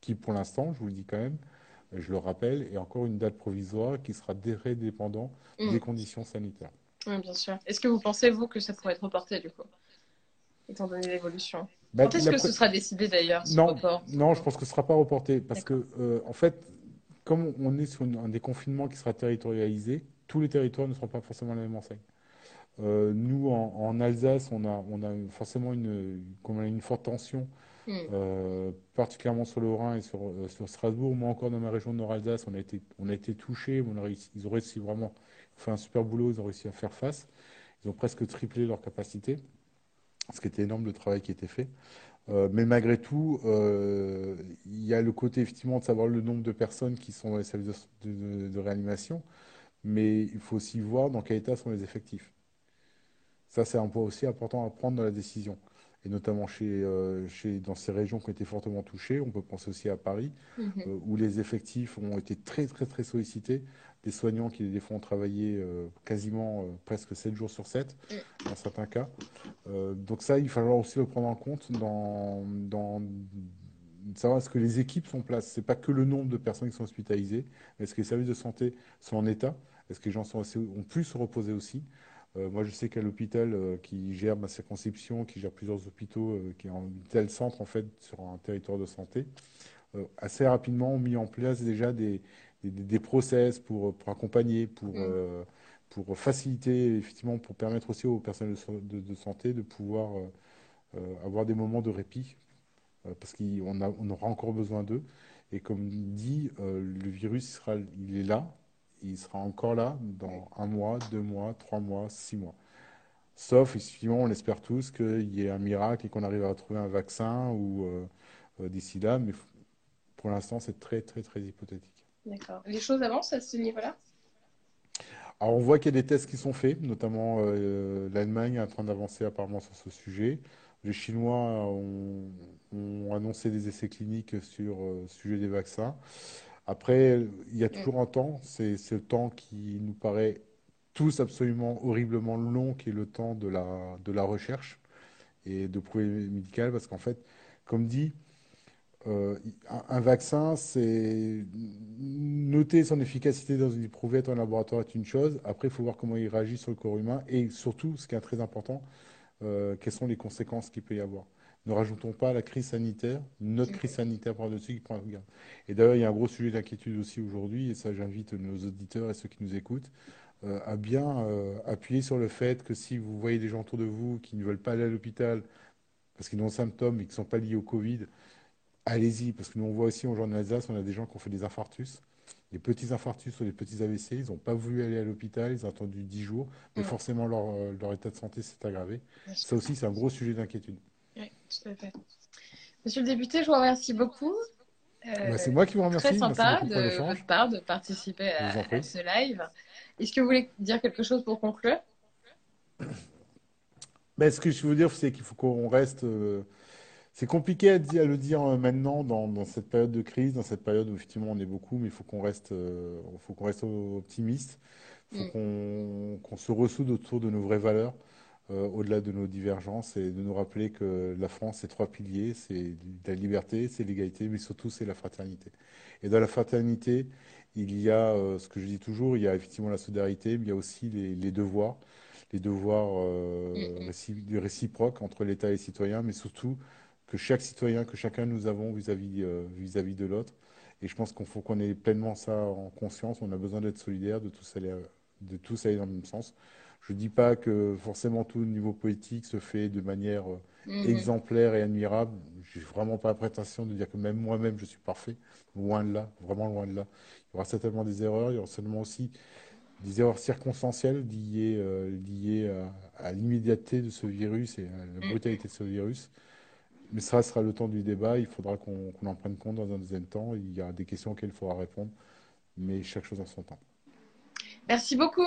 qui pour l'instant, je vous le dis quand même, je le rappelle, est encore une date provisoire qui sera très dépendant Mhm. des conditions sanitaires. Oui, bien sûr. Est-ce que vous pensez, vous, que ça pourrait être reporté, du coup? Étant donné l'évolution. Bah, Quand est-ce que ce sera décidé, d'ailleurs, ce Non, report non, je pense que ce ne sera pas reporté parce que, euh, en fait, comme on est sur une- un déconfinement qui sera territorialisé, tous les territoires ne seront pas forcément la même enseigne. Euh, nous, en, en Alsace, on a, on a forcément une, une forte tension, Mm. euh, particulièrement sur le Rhin et sur, sur Strasbourg. Moi, encore dans ma région de Nord-Alsace, on a été, on a été touchés. On a réussi, ils ont réussi vraiment, fait un super boulot. Ils ont réussi à faire face. Ils ont presque triplé leur capacité, ce qui était énorme le travail qui était fait. Euh, mais malgré tout, euh, il y a le côté effectivement de savoir le nombre de personnes qui sont dans les services de, de- de réanimation, mais il faut aussi voir dans quel état sont les effectifs. Ça, c'est un point aussi important à prendre dans la décision. Et notamment chez, euh, chez, dans ces régions qui ont été fortement touchées, on peut penser aussi à Paris, Mhm. euh, où les effectifs ont été très, très, très sollicités. Des soignants qui, des fois, ont travaillé euh, quasiment euh, presque 7 jours sur 7, dans certains cas. Donc ça, il falloir aussi le prendre en compte dans, dans savoir est-ce que les équipes sont en place. C'est pas que le nombre de personnes qui sont hospitalisées, mais est-ce que les services de santé sont en état? Est-ce que les gens sont assez- ont pu se reposer aussi? Euh, moi, je sais qu'à l'hôpital euh, qui gère ma circonscription, qui gère plusieurs hôpitaux, euh, qui est un tel centre en fait sur un territoire de santé, assez rapidement ont mis en place déjà des, des, des process pour, pour accompagner, pour, euh, pour faciliter, effectivement, pour permettre aussi aux personnels de, so- de- de santé de pouvoir avoir des moments de répit, parce qu'on on aura encore besoin d'eux. Et comme dit, le virus il est là, il sera encore là dans un mois, deux mois, trois mois, six mois. Sauf, effectivement, on espère tous qu'il y ait un miracle et qu'on arrive à trouver un vaccin ou euh, euh, d'ici là, mais pour l'instant, c'est très, très, très hypothétique. D'accord. Les choses avancent à ce niveau-là? Alors, on voit qu'il y a des tests qui sont faits, notamment euh, l'Allemagne est en train d'avancer apparemment sur ce sujet. Les Chinois ont, ont annoncé des essais cliniques sur euh, le sujet des vaccins. Après, il y a toujours un temps, c'est le temps qui nous paraît tous absolument horriblement long, qui est le temps de la, de la recherche et de prouver médical, parce qu'en fait, comme dit, euh, un, un vaccin, c'est noter son efficacité dans une éprouvette en laboratoire est une chose. Après, il faut voir comment il réagit sur le corps humain et surtout, ce qui est très important, euh, quelles sont les conséquences qu'il peut y avoir. Ne rajoutons pas la crise sanitaire, notre crise sanitaire par-dessus qui prend la garde. Et d'ailleurs, il y a un gros sujet d'inquiétude aussi aujourd'hui, et ça, j'invite nos auditeurs et ceux qui nous écoutent euh, à bien euh, appuyer sur le fait que si vous voyez des gens autour de vous qui ne veulent pas aller à l'hôpital parce qu'ils ont des symptômes et qui ne sont pas liés au Covid, allez-y, parce que nous on voit aussi en journée Alsace, on a des gens qui ont fait des infarctus, des petits infarctus ou des petits AVC, ils n'ont pas voulu aller à l'hôpital, ils ont attendu 10 jours, mais Mm. forcément leur, euh, leur état de santé s'est aggravé. Ça aussi, c'est un gros sujet d'inquiétude. Oui, tout à fait. Monsieur le député, je vous remercie beaucoup. Euh, Bah, c'est moi qui vous remercie. Très sympa de l'échange. votre part de participer à, ce live. Est-ce que vous voulez dire quelque chose pour conclure? Ben, ce que je veux dire, c'est qu'il faut qu'on reste. euh, c'est compliqué à, le dire euh, maintenant dans, dans cette période de crise, dans cette période où effectivement on est beaucoup, mais il faut qu'on reste, euh, faut qu'on reste optimiste. Il faut Mm. qu'on qu'on se ressoude autour de nos vraies valeurs, au-delà de nos divergences, et de nous rappeler que la France, c'est trois piliers, c'est la liberté, c'est l'égalité, mais surtout c'est la fraternité. Et dans la fraternité, il y a euh, ce que je dis toujours, il y a effectivement la solidarité, mais il y a aussi les, les devoirs, les devoirs euh, Mm, mm. réci- du réciproque entre l'État et les citoyens, mais surtout que chaque citoyen, que chacun nous avons vis-à-vis euh, vis-à-vis de l'autre. Et je pense qu'il faut qu'on ait pleinement ça en conscience. On a besoin d'être solidaires, de tous aller, de tous aller dans le même sens. Je ne dis pas que forcément tout au niveau politique se fait de manière euh, Mhm. exemplaire et admirable. J'ai vraiment pas la prétention de dire que même moi-même je suis parfait. Loin de là, vraiment loin de là. Il y aura certainement des erreurs, il y aura certainement aussi des erreurs circonstancielles liées, euh, liées à, à l'immédiateté de ce virus et à la brutalité de ce virus. Mais ça sera le temps du débat. Il faudra qu'on qu'on en prenne compte dans un deuxième temps. Il y a des questions auxquelles il faudra répondre, mais chaque chose en son temps. Merci beaucoup.